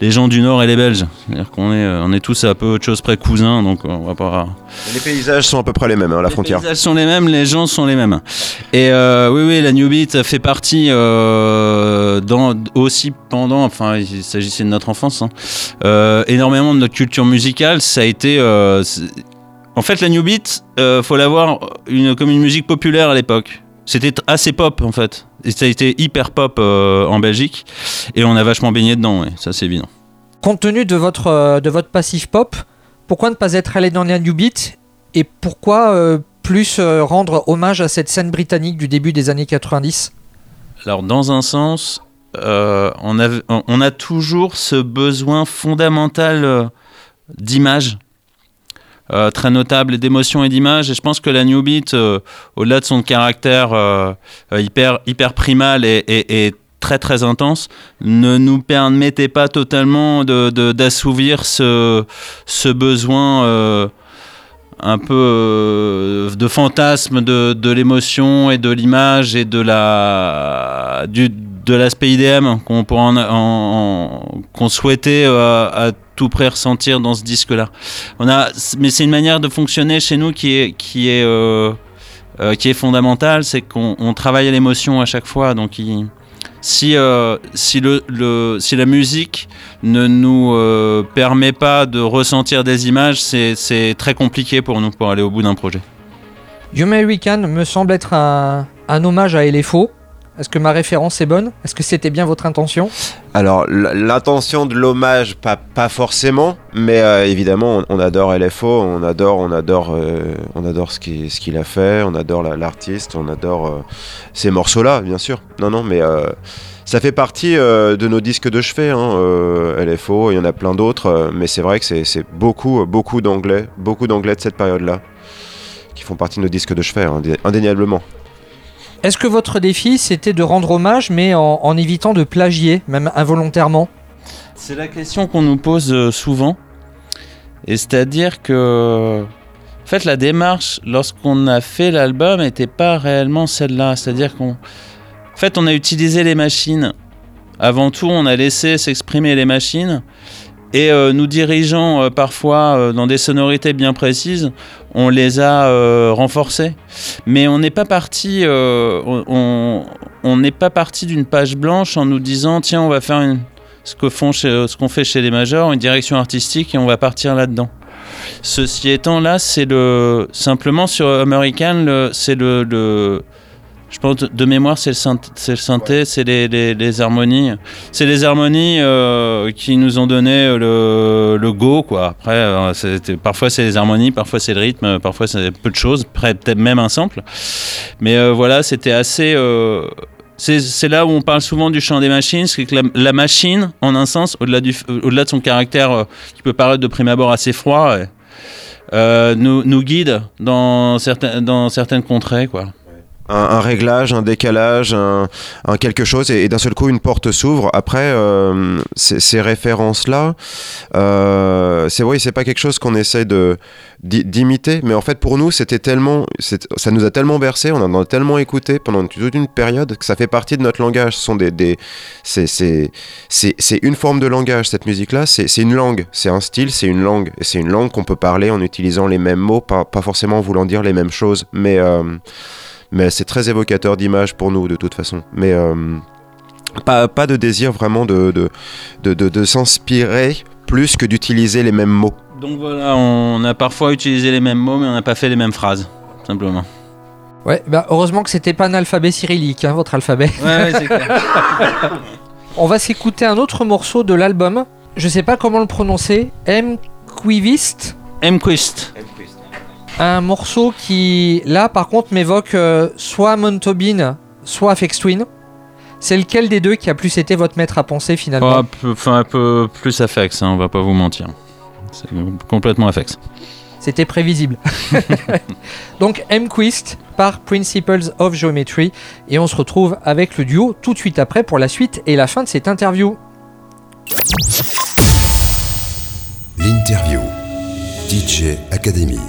les gens du nord et les Belges. C'est-à-dire qu'on est, on est tous à peu de choses près cousins, donc on va pas. Les paysages sont à peu près les mêmes, hein, la frontière. Les paysages sont les mêmes, les gens sont les mêmes. Et oui, oui, la New Beat fait partie dans, aussi pendant, enfin, il s'agissait de notre enfance. Hein, euh, énormément de notre culture musicale, ça a été. Euh, en fait, la New Beat, euh, faut l'avoir une, comme une musique populaire à l'époque. C'était assez pop en fait. Et ça a été hyper pop en Belgique. Et on a vachement baigné dedans, ça c'est évident. Compte tenu de votre, de votre passif pop, pourquoi ne pas être allé dans la New Beat Et pourquoi plus rendre hommage à cette scène britannique du début des années 90 Alors, dans un sens, euh, on, a, on, a, toujours ce besoin fondamental euh, d'image. Euh, très notable d'émotion et d'image. Et je pense que la New Beat au-delà de son caractère hyper, hyper primal et, très très intense ne nous permettait pas totalement d'assouvir ce, besoin un peu de fantasme de, l'émotion et de l'image et de la du, de l'aspect IDM qu'on qu'on souhaitait euh, à tout près ressentir dans ce disque là on a mais c'est une manière de fonctionner chez nous qui est qui est euh, euh, qui est fondamentale c'est qu'on travaille à l'émotion à chaque fois. Donc si, si, le, si la musique ne nous permet pas de ressentir des images, c'est très compliqué pour nous pour aller au bout d'un projet. You American me semble être un, un hommage à LFO, est-ce que ma référence est bonne? Est-ce que c'était bien votre intention? Alors, l'intention de l'hommage, pas, forcément, mais euh, évidemment, on, adore LFO, on adore, on adore, euh, on adore ce qu'il a fait, on adore l'artiste, on adore euh, ces morceaux-là, bien sûr. Non, non, mais ça fait partie de nos disques de chevet, hein, LFO, il y en a plein d'autres, mais c'est vrai que c'est beaucoup, beaucoup d'anglais, beaucoup d'anglais de cette période-là, qui font partie de nos disques de chevet, indéniablement. Est-ce que votre défi, c'était de rendre hommage, mais en, évitant de plagier, même involontairement? C'est la question qu'on nous pose euh, souvent. Et c'est-à-dire que, en fait, la démarche, lorsqu'on a fait l'album, n'était pas réellement celle-là. C'est-à-dire qu'on, fait, on a utilisé les machines. Avant tout, on a laissé s'exprimer les machines. Et euh, nous dirigeant euh, parfois euh, dans des sonorités bien précises, on les a renforcées. Mais on n'est pas parti, on n'est pas parti d'une page blanche en nous disant tiens on va faire ce que font ce qu'on fait chez les majors, une direction artistique et on va partir là-dedans. Ceci étant là, c'est le simplement sur American, c'est le je pense de mémoire, c'est le, synthé, c'est les, harmonies. C'est les harmonies euh, qui nous ont donné le, le go, quoi. Après, euh, parfois c'est les harmonies, parfois c'est le rythme, parfois c'est peu de choses, peut-être même un sample. Mais euh, voilà, c'était assez. c'est là où on parle souvent du chant des machines, c'est que la, machine, en un sens, au-delà au de son caractère qui peut paraître de prime abord assez froid, nous, nous guide dans, certains, dans certaines contrées, quoi. Un, réglage, un décalage, un, quelque chose, et, d'un seul coup une porte s'ouvre. Après, euh, ces références-là, euh, c'est vrai, c'est pas quelque chose qu'on essaie de d'imiter, mais en fait pour nous c'était tellement, ça nous a tellement bercé, on en a tellement écouté pendant toute une période que ça fait partie de notre langage. Sont des, des c'est une forme de langage cette musique-là, c'est une langue, c'est un style, c'est une langue, c'est une langue qu'on peut parler en utilisant les mêmes mots, pas, pas forcément en voulant dire les mêmes choses, mais euh, mais c'est très évocateur d'image pour nous de toute façon. Mais euh, pas, pas, de désir vraiment de, de, de, de s'inspirer plus que d'utiliser les mêmes mots. Donc voilà, on a parfois utilisé les mêmes mots, mais on n'a pas fait les mêmes phrases, simplement. Ouais, bah heureusement que c'était pas un alphabet cyrillique, hein, votre alphabet. Ouais, c'est clair. [laughs] on va s'écouter un autre morceau de l'album. Je sais pas comment le prononcer. M. Quivist. M. Quist un morceau qui, là, par contre, m'évoque euh, soit Montobin, soit Afex Twin. C'est lequel des deux qui a plus été votre maître à penser finalement Enfin, un peu plus Afex, hein, on va pas vous mentir. C'est complètement Afex. C'était prévisible. [laughs] Donc M-Quist par Principles of Geometry. Et on se retrouve avec le duo tout de suite après pour la suite et la fin de cette interview. L'interview. DJ Academy.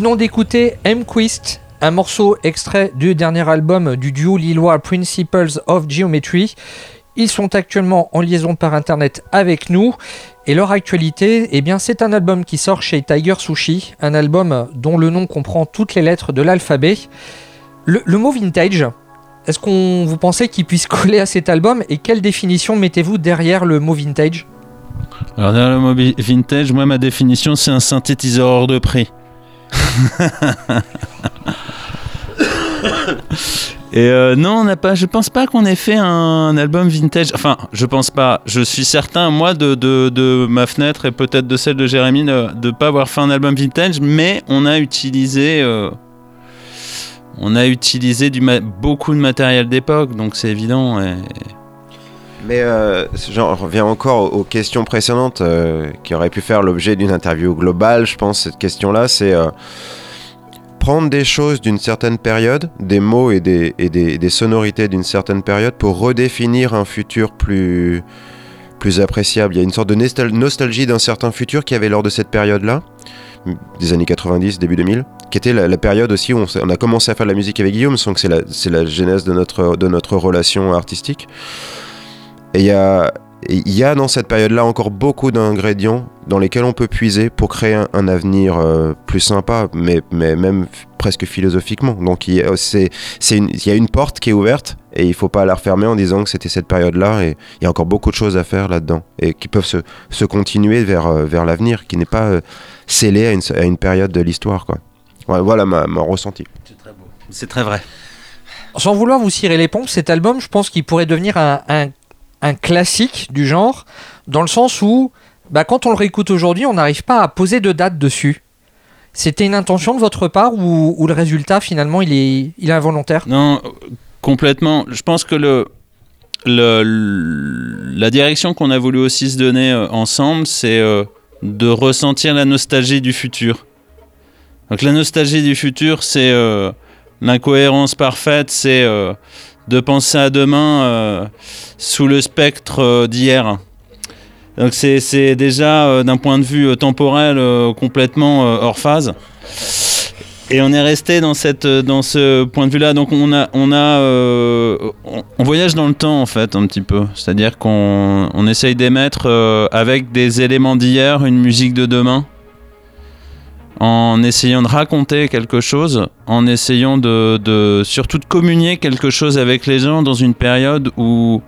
Venons d'écouter M-Quist, un morceau extrait du dernier album du duo lillois Principles of Geometry. Ils sont actuellement en liaison par internet avec nous et leur actualité, eh bien, c'est un album qui sort chez Tiger Sushi, un album dont le nom comprend toutes les lettres de l'alphabet. Le, le, mot vintage, est-ce qu'on vous pensez qu'il puisse coller à cet album? Et quelle définition mettez-vous derrière le mot vintage? Alors derrière le mot vintage, moi ma définition c'est un synthétiseur hors de prix. [laughs] Et euh, non, on n'a pas. Je pense pas qu'on ait fait un, album vintage. Enfin, je pense pas. Je suis certain, moi, de, de, ma fenêtre et peut-être de celle de Jérémy, de ne pas avoir fait un album vintage, mais on a utilisé. Euh, on a utilisé du beaucoup de matériel d'époque, donc c'est évident. Mais euh, j'en reviens encore aux questions précédentes euh, qui auraient pu faire l'objet d'une interview globale. Je pense cette question-là, c'est euh, prendre des choses d'une certaine période, des mots et des, des, sonorités d'une certaine période pour redéfinir un futur plus, plus appréciable. Il y a une sorte de nostalgie d'un certain futur qui avait lors de cette période-là, des années 90, début 2000, qui était la, période aussi où on, a commencé à faire de la musique avec Guillaume, donc c'est la, la genèse de notre, de notre relation artistique. Et il y a, il y a dans cette période-là encore beaucoup d'ingrédients dans lesquels on peut puiser pour créer un, un avenir euh, plus sympa, mais, mais même presque philosophiquement. Donc il y, a, c'est, c'est une, il y a une porte qui est ouverte et il faut pas la refermer en disant que c'était cette période-là. Et il y a encore beaucoup de choses à faire là-dedans et qui peuvent se, se continuer vers, euh, vers l'avenir, qui n'est pas euh, scellé à une, à une période de l'histoire. Quoi. Voilà ma, ma ressenti. C'est très beau. C'est très vrai. Sans vouloir vous cirer les pompes, cet album, je pense qu'il pourrait devenir un, un un classique du genre, dans le sens où, bah, quand on le réécoute aujourd'hui, on n'arrive pas à poser de date dessus. C'était une intention de votre part ou, ou, le résultat finalement il est, il est involontaire? Non, complètement. Je pense que le, le la direction qu'on a voulu aussi se donner euh, ensemble, c'est euh, de ressentir la nostalgie du futur. Donc la nostalgie du futur, c'est euh, l'incohérence parfaite, c'est de penser à demain euh, sous le spectre euh, d'hier. Donc c'est déjà euh, d'un point de vue temporel complètement hors phase. Et on est resté dans, cette, dans ce point de vue-là. Donc on a, on a, on, voyage dans le temps en fait un petit peu. C'est-à-dire qu'on on essaye d'émettre avec des éléments d'hier une musique de demain en essayant de raconter quelque chose, en essayant de, surtout de communier quelque chose avec les gens dans une période où,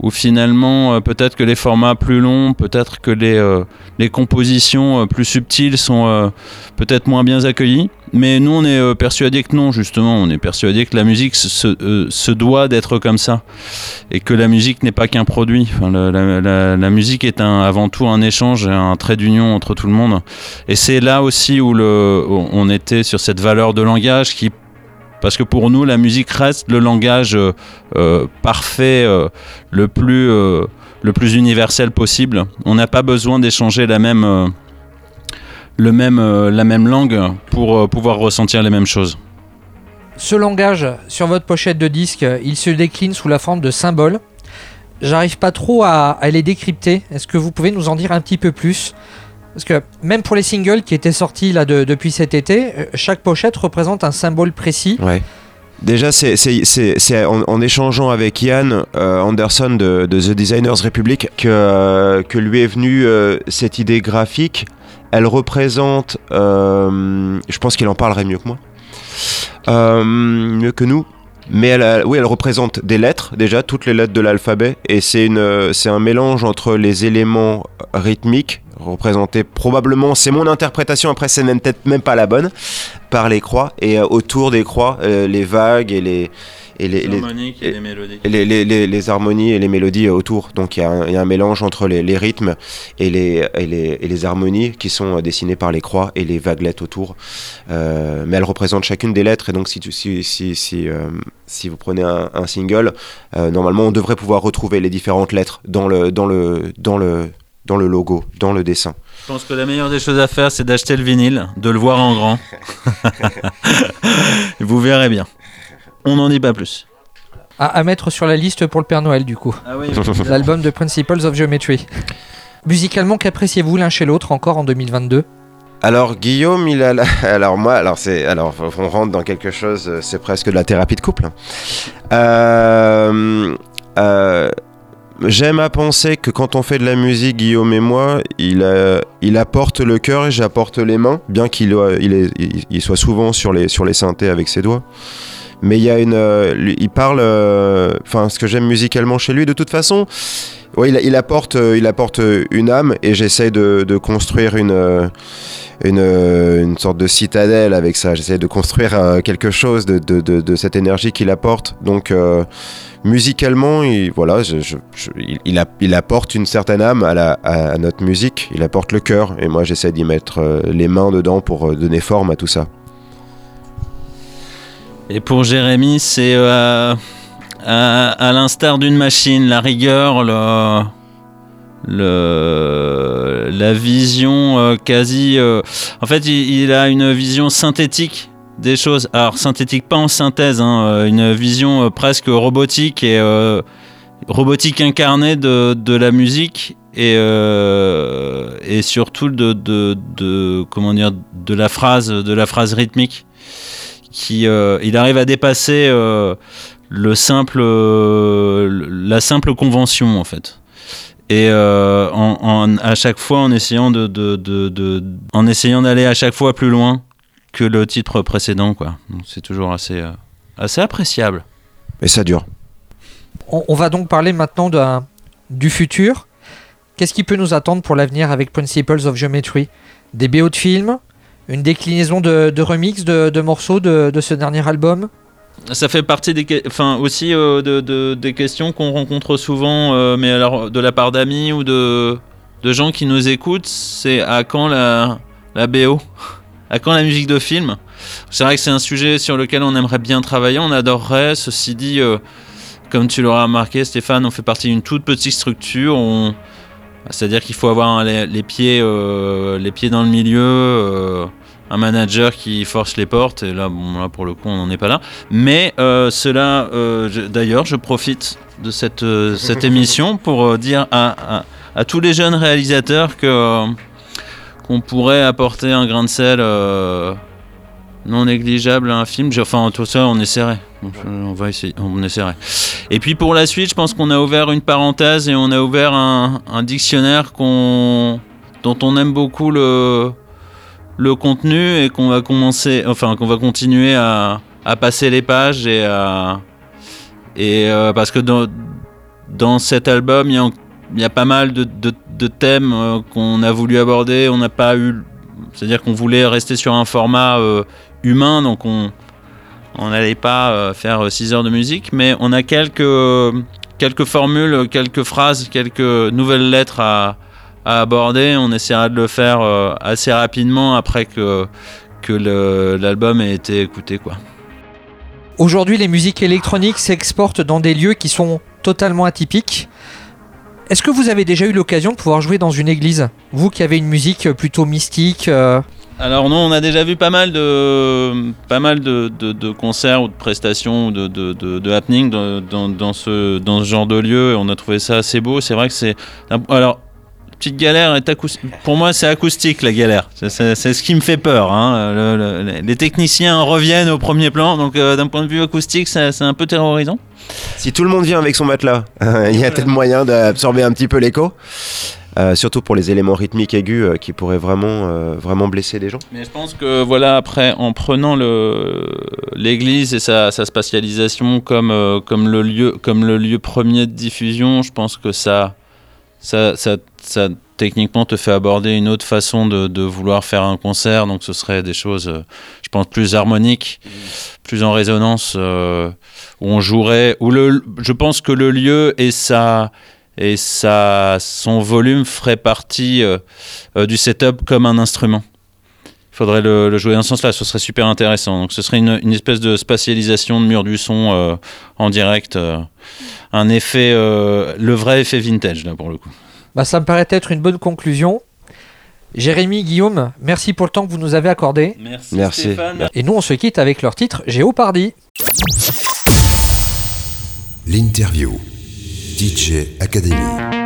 où finalement euh, peut-être que les formats plus longs, peut-être que les, euh, les compositions euh, plus subtiles sont peut-être moins bien accueillies. Mais nous, on est persuadé que non, justement. On est persuadé que la musique se, doit d'être comme ça. Et que la musique n'est pas qu'un produit. La, musique est avant tout un échange, un trait d'union entre tout le monde. Et c'est là aussi où on était sur cette valeur de langage qui parce que pour nous, la musique reste le langage euh, euh, parfait, euh, le, plus, le plus universel possible. On n'a pas besoin d'échanger la même, le même, la même langue pour pouvoir ressentir les mêmes choses. Ce langage, sur votre pochette de disque, il se décline sous la forme de symboles. J'arrive pas trop à, à les décrypter. Est-ce que vous pouvez nous en dire un petit peu plus? Parce que même pour les singles qui étaient sortis là de, depuis cet été, chaque pochette représente un symbole précis. Ouais. Déjà, c'est en, en, échangeant avec Ian euh, Anderson de, The Designers Republic que, euh, que lui est venue euh, cette idée graphique. Elle représente, euh, je pense qu'il en parlerait mieux que moi, euh, mieux que nous. Mais elle oui, elle représente des lettres, déjà, toutes les lettres de l'alphabet. Et c'est un mélange entre les éléments rythmiques représenté probablement, c'est mon interprétation, après c'est même peut-être même pas la bonne, par les croix, et euh, autour des croix, euh, les vagues et les... Et les, les, harmoniques et, et les mélodies. Les, les, les, les, harmonies et les mélodies autour. Donc il y, y, a un mélange entre les, rythmes et les, et, les, et les harmonies qui sont dessinées par les croix et les vaguelettes autour. Euh, mais elles représentent chacune des lettres. Et donc si, tu, si, si, si, euh, si vous prenez un, un single, euh, normalement on devrait pouvoir retrouver les différentes lettres dans le, dans le, dans le, dans le logo, dans le dessin. Je pense que la meilleure des choses à faire, c'est d'acheter le vinyle, de le voir en grand. [laughs] Vous verrez bien. On n'en dit pas plus. À, à, mettre sur la liste pour le Père Noël, du coup. Ah oui. [laughs] L'album de Principles of Geometry. Musicalement, qu'appréciez-vous l'un chez l'autre encore en 2022 Alors Guillaume, il a la... [laughs] alors moi, alors c'est alors on rentre dans quelque chose, c'est presque de la thérapie de couple. Euh, euh, J'aime à penser que quand on fait de la musique, Guillaume et moi, il, apporte le cœur et j'apporte les mains, bien qu'il soit souvent sur les, sur synthés avec ses doigts. Mais il euh, parle, euh, enfin ce que j'aime musicalement chez lui, de toute façon, il, apporte, euh, une âme et j'essaie de, construire une, sorte de citadelle avec ça. J'essaie de construire quelque chose de, de, cette énergie qu'il apporte. Donc musicalement, il, voilà, il, apporte une certaine âme à, la, notre musique. Il apporte le cœur et moi j'essaie d'y mettre euh, les mains dedans pour euh, donner forme à tout ça. Et pour Jérémy, c'est euh, à, l'instar d'une machine, la rigueur, la vision quasi. en fait, il a une vision synthétique des choses. Alors, synthétique, pas en synthèse, hein, euh, une vision euh, presque robotique et euh, robotique incarnée de, de la musique. Et, et surtout de, de, de comment dire de la phrase de la phrase rythmique qui il arrive à dépasser le simple la simple convention en fait et en, à chaque fois en essayant de- en essayant d'aller à chaque fois plus loin que le titre précédent quoi. C'est toujours assez euh, assez appréciable. Et ça dure. on, on va donc parler maintenant du futur. Qu'est-ce qui peut nous attendre pour l'avenir avec Principles of Geometry? Des BO de films? Une déclinaison de, de remix de, de morceaux de, de ce dernier album? Ça fait partie des, enfin aussi euh, de, de- des questions qu'on rencontre souvent, euh, mais alors de la part d'amis ou de, de gens qui nous écoutent, c'est à quand la, la BO, à quand la musique de film? C'est vrai que c'est un sujet sur lequel on aimerait bien travailler, on adorerait. Ceci dit, euh, comme tu l'auras remarqué, Stéphane, on fait partie d'une toute petite structure. On, c'est-à-dire qu'il faut avoir les, les pieds, euh, les pieds dans le milieu. euh, un manager qui force les portes et là, bon, là pour le coup on n'en est pas là mais cela d'ailleurs je profite de cette, cette [laughs] émission pour dire à, à- à tous les jeunes réalisateurs que qu'on pourrait apporter un grain de sel euh, non négligeable à un film. Enfin tout ça on essaierait. On va essayer on essaierait. Et puis pour la suite je pense qu'on a ouvert une parenthèse et on a ouvert un, dictionnaire dont on aime beaucoup le contenu et qu'on va commencer, enfin qu'on va continuer à, passer les pages et euh, parce que dans dans cet album il y a, il y a pas mal de, thèmes euh, qu'on a voulu aborder, on n'a pas eu, c'est-à-dire qu'on voulait rester sur un format euh, humain, donc on n'allait pas euh, faire 6 heures de musique, mais on a quelques formules, quelques phrases, quelques nouvelles lettres à aborder. On essaiera de le faire assez rapidement après que, l'album ait été écouté. Aujourd'hui, les musiques électroniques s'exportent dans des lieux qui sont totalement atypiques. Est-ce que vous avez déjà eu l'occasion de pouvoir jouer dans une église Vous qui avez une musique plutôt mystique euh, Alors non, on a déjà vu pas mal de, pas mal de, concerts ou de prestations ou de, de, happenings dans, dans, dans ce, dans ce genre de lieu et on a trouvé ça assez beau. C'est vrai que c'est... Alors, petite galère est Pour moi, c'est acoustique la galère. C'est- ce qui me fait peur. hein. Le- le- les techniciens reviennent au premier plan, donc euh, d'un point de vue acoustique, c'est un peu terrorisant. Si tout le monde vient avec son matelas, [laughs] il y a peut-être moyen d'absorber un petit peu l'écho. Euh, surtout pour les éléments rythmiques aigus euh, qui pourraient vraiment, euh, vraiment blesser les gens. Mais je pense que voilà, après, en prenant l'église et sa, sa spatialisation comme, comme, le lieu, comme le lieu premier de diffusion, je pense que ça, ça, ça, ça techniquement te fait aborder une autre façon de, de vouloir faire un concert. Donc ce serait des choses, euh, je pense, plus harmoniques, plus en résonance, euh, où on jouerait, où le, je pense que le lieu et sa et ça, son volume ferait partie euh, du setup comme un instrument. Il faudrait le, le jouer dans ce sens-là, ce serait super intéressant. Donc ce serait une, une espèce de spatialisation de mur du son euh, en direct, euh, un effet, euh, le vrai effet vintage là pour le coup. bah, Ça me paraît être une bonne conclusion. Jérémy, Guillaume, merci pour le temps que vous nous avez accordé. Merci, Merci. Stéphane. Et nous, on se quitte avec leur titre Géopardy. L'interview. DJ Academy.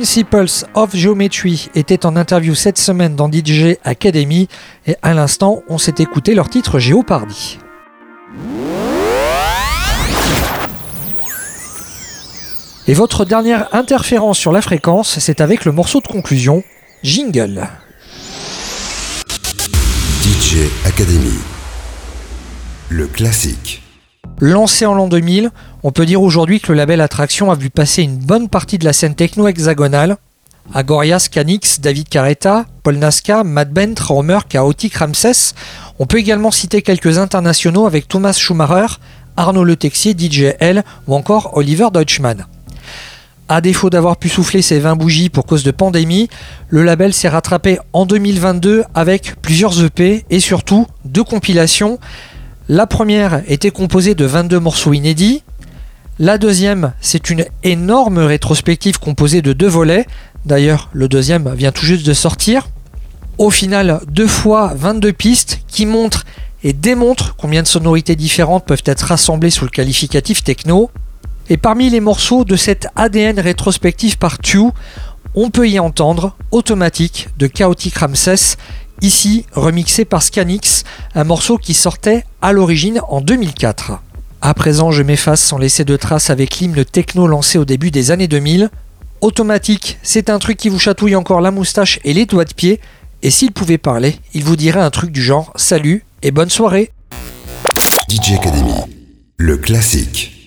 Principles of Geometry était en interview cette semaine dans DJ Academy et à l'instant on s'est écouté leur titre Géopardy. Et votre dernière interférence sur la fréquence, c'est avec le morceau de conclusion, Jingle. DJ Academy. Le classique. Lancé en l'an 2000, on peut dire aujourd'hui que le label Attraction a vu passer une bonne partie de la scène techno hexagonale. Agorias, Canix, David Carretta, Paul Nasca, Matt Bent, Romer, Chaotic, Ramsès. On peut également citer quelques internationaux avec Thomas Schumacher, Arnaud Le Texier, DJ L ou encore Oliver Deutschmann. À défaut d'avoir pu souffler ses 20 bougies pour cause de pandémie, le label s'est rattrapé en 2022 avec plusieurs EP et surtout deux compilations. La première était composée de 22 morceaux inédits. La deuxième, c'est une énorme rétrospective composée de deux volets. D'ailleurs, le deuxième vient tout juste de sortir. Au final, deux fois 22 pistes qui montrent et démontrent combien de sonorités différentes peuvent être rassemblées sous le qualificatif techno. Et parmi les morceaux de cette ADN rétrospective par Tew, on peut y entendre Automatique de Chaotic Ramses, ici remixé par Scanix, un morceau qui sortait à l'origine en 2004. À présent, je m'efface sans laisser de traces avec l'hymne techno lancé au début des années 2000. Automatique, c'est un truc qui vous chatouille encore la moustache et les doigts de pied, et s'il pouvait parler, il vous dirait un truc du genre Salut et bonne soirée. DJ Academy. Le classique.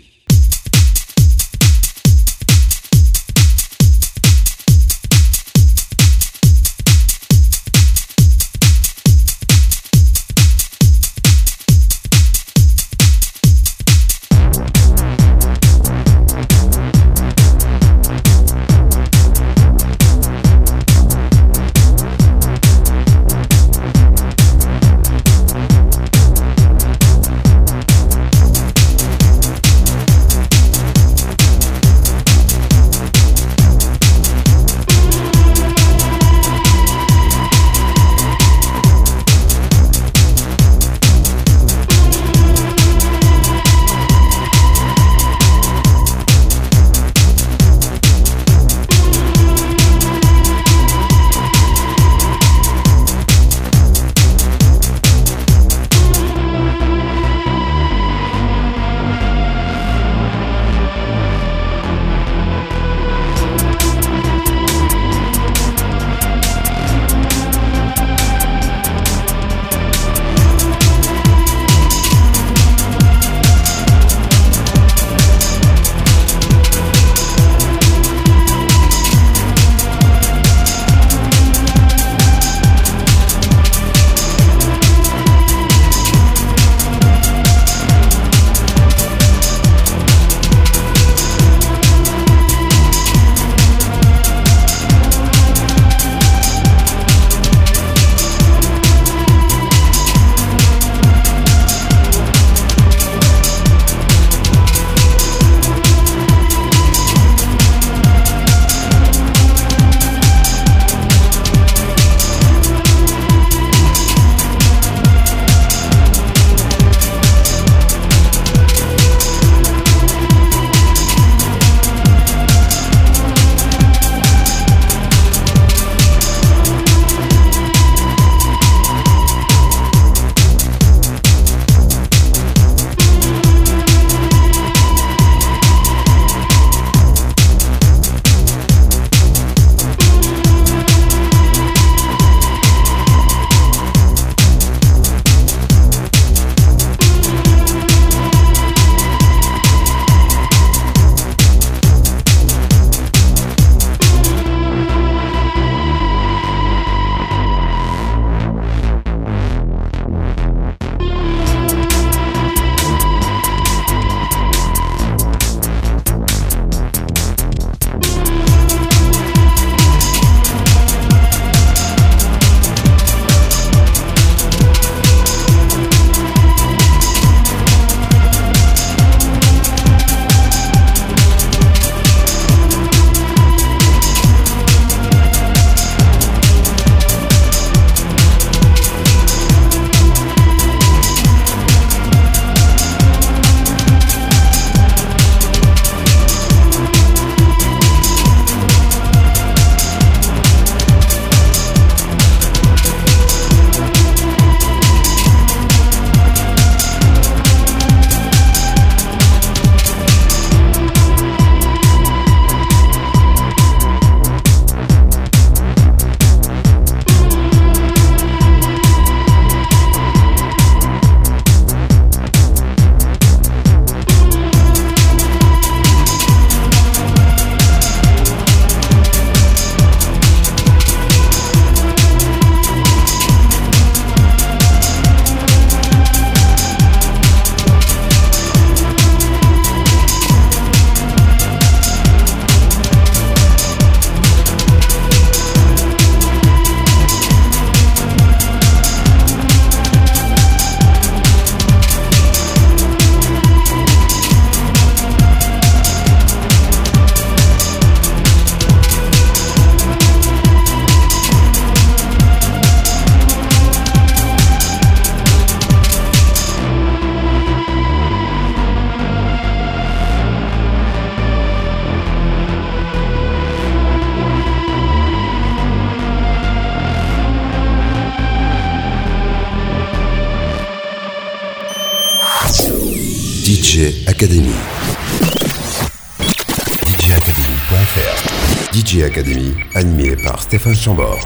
Par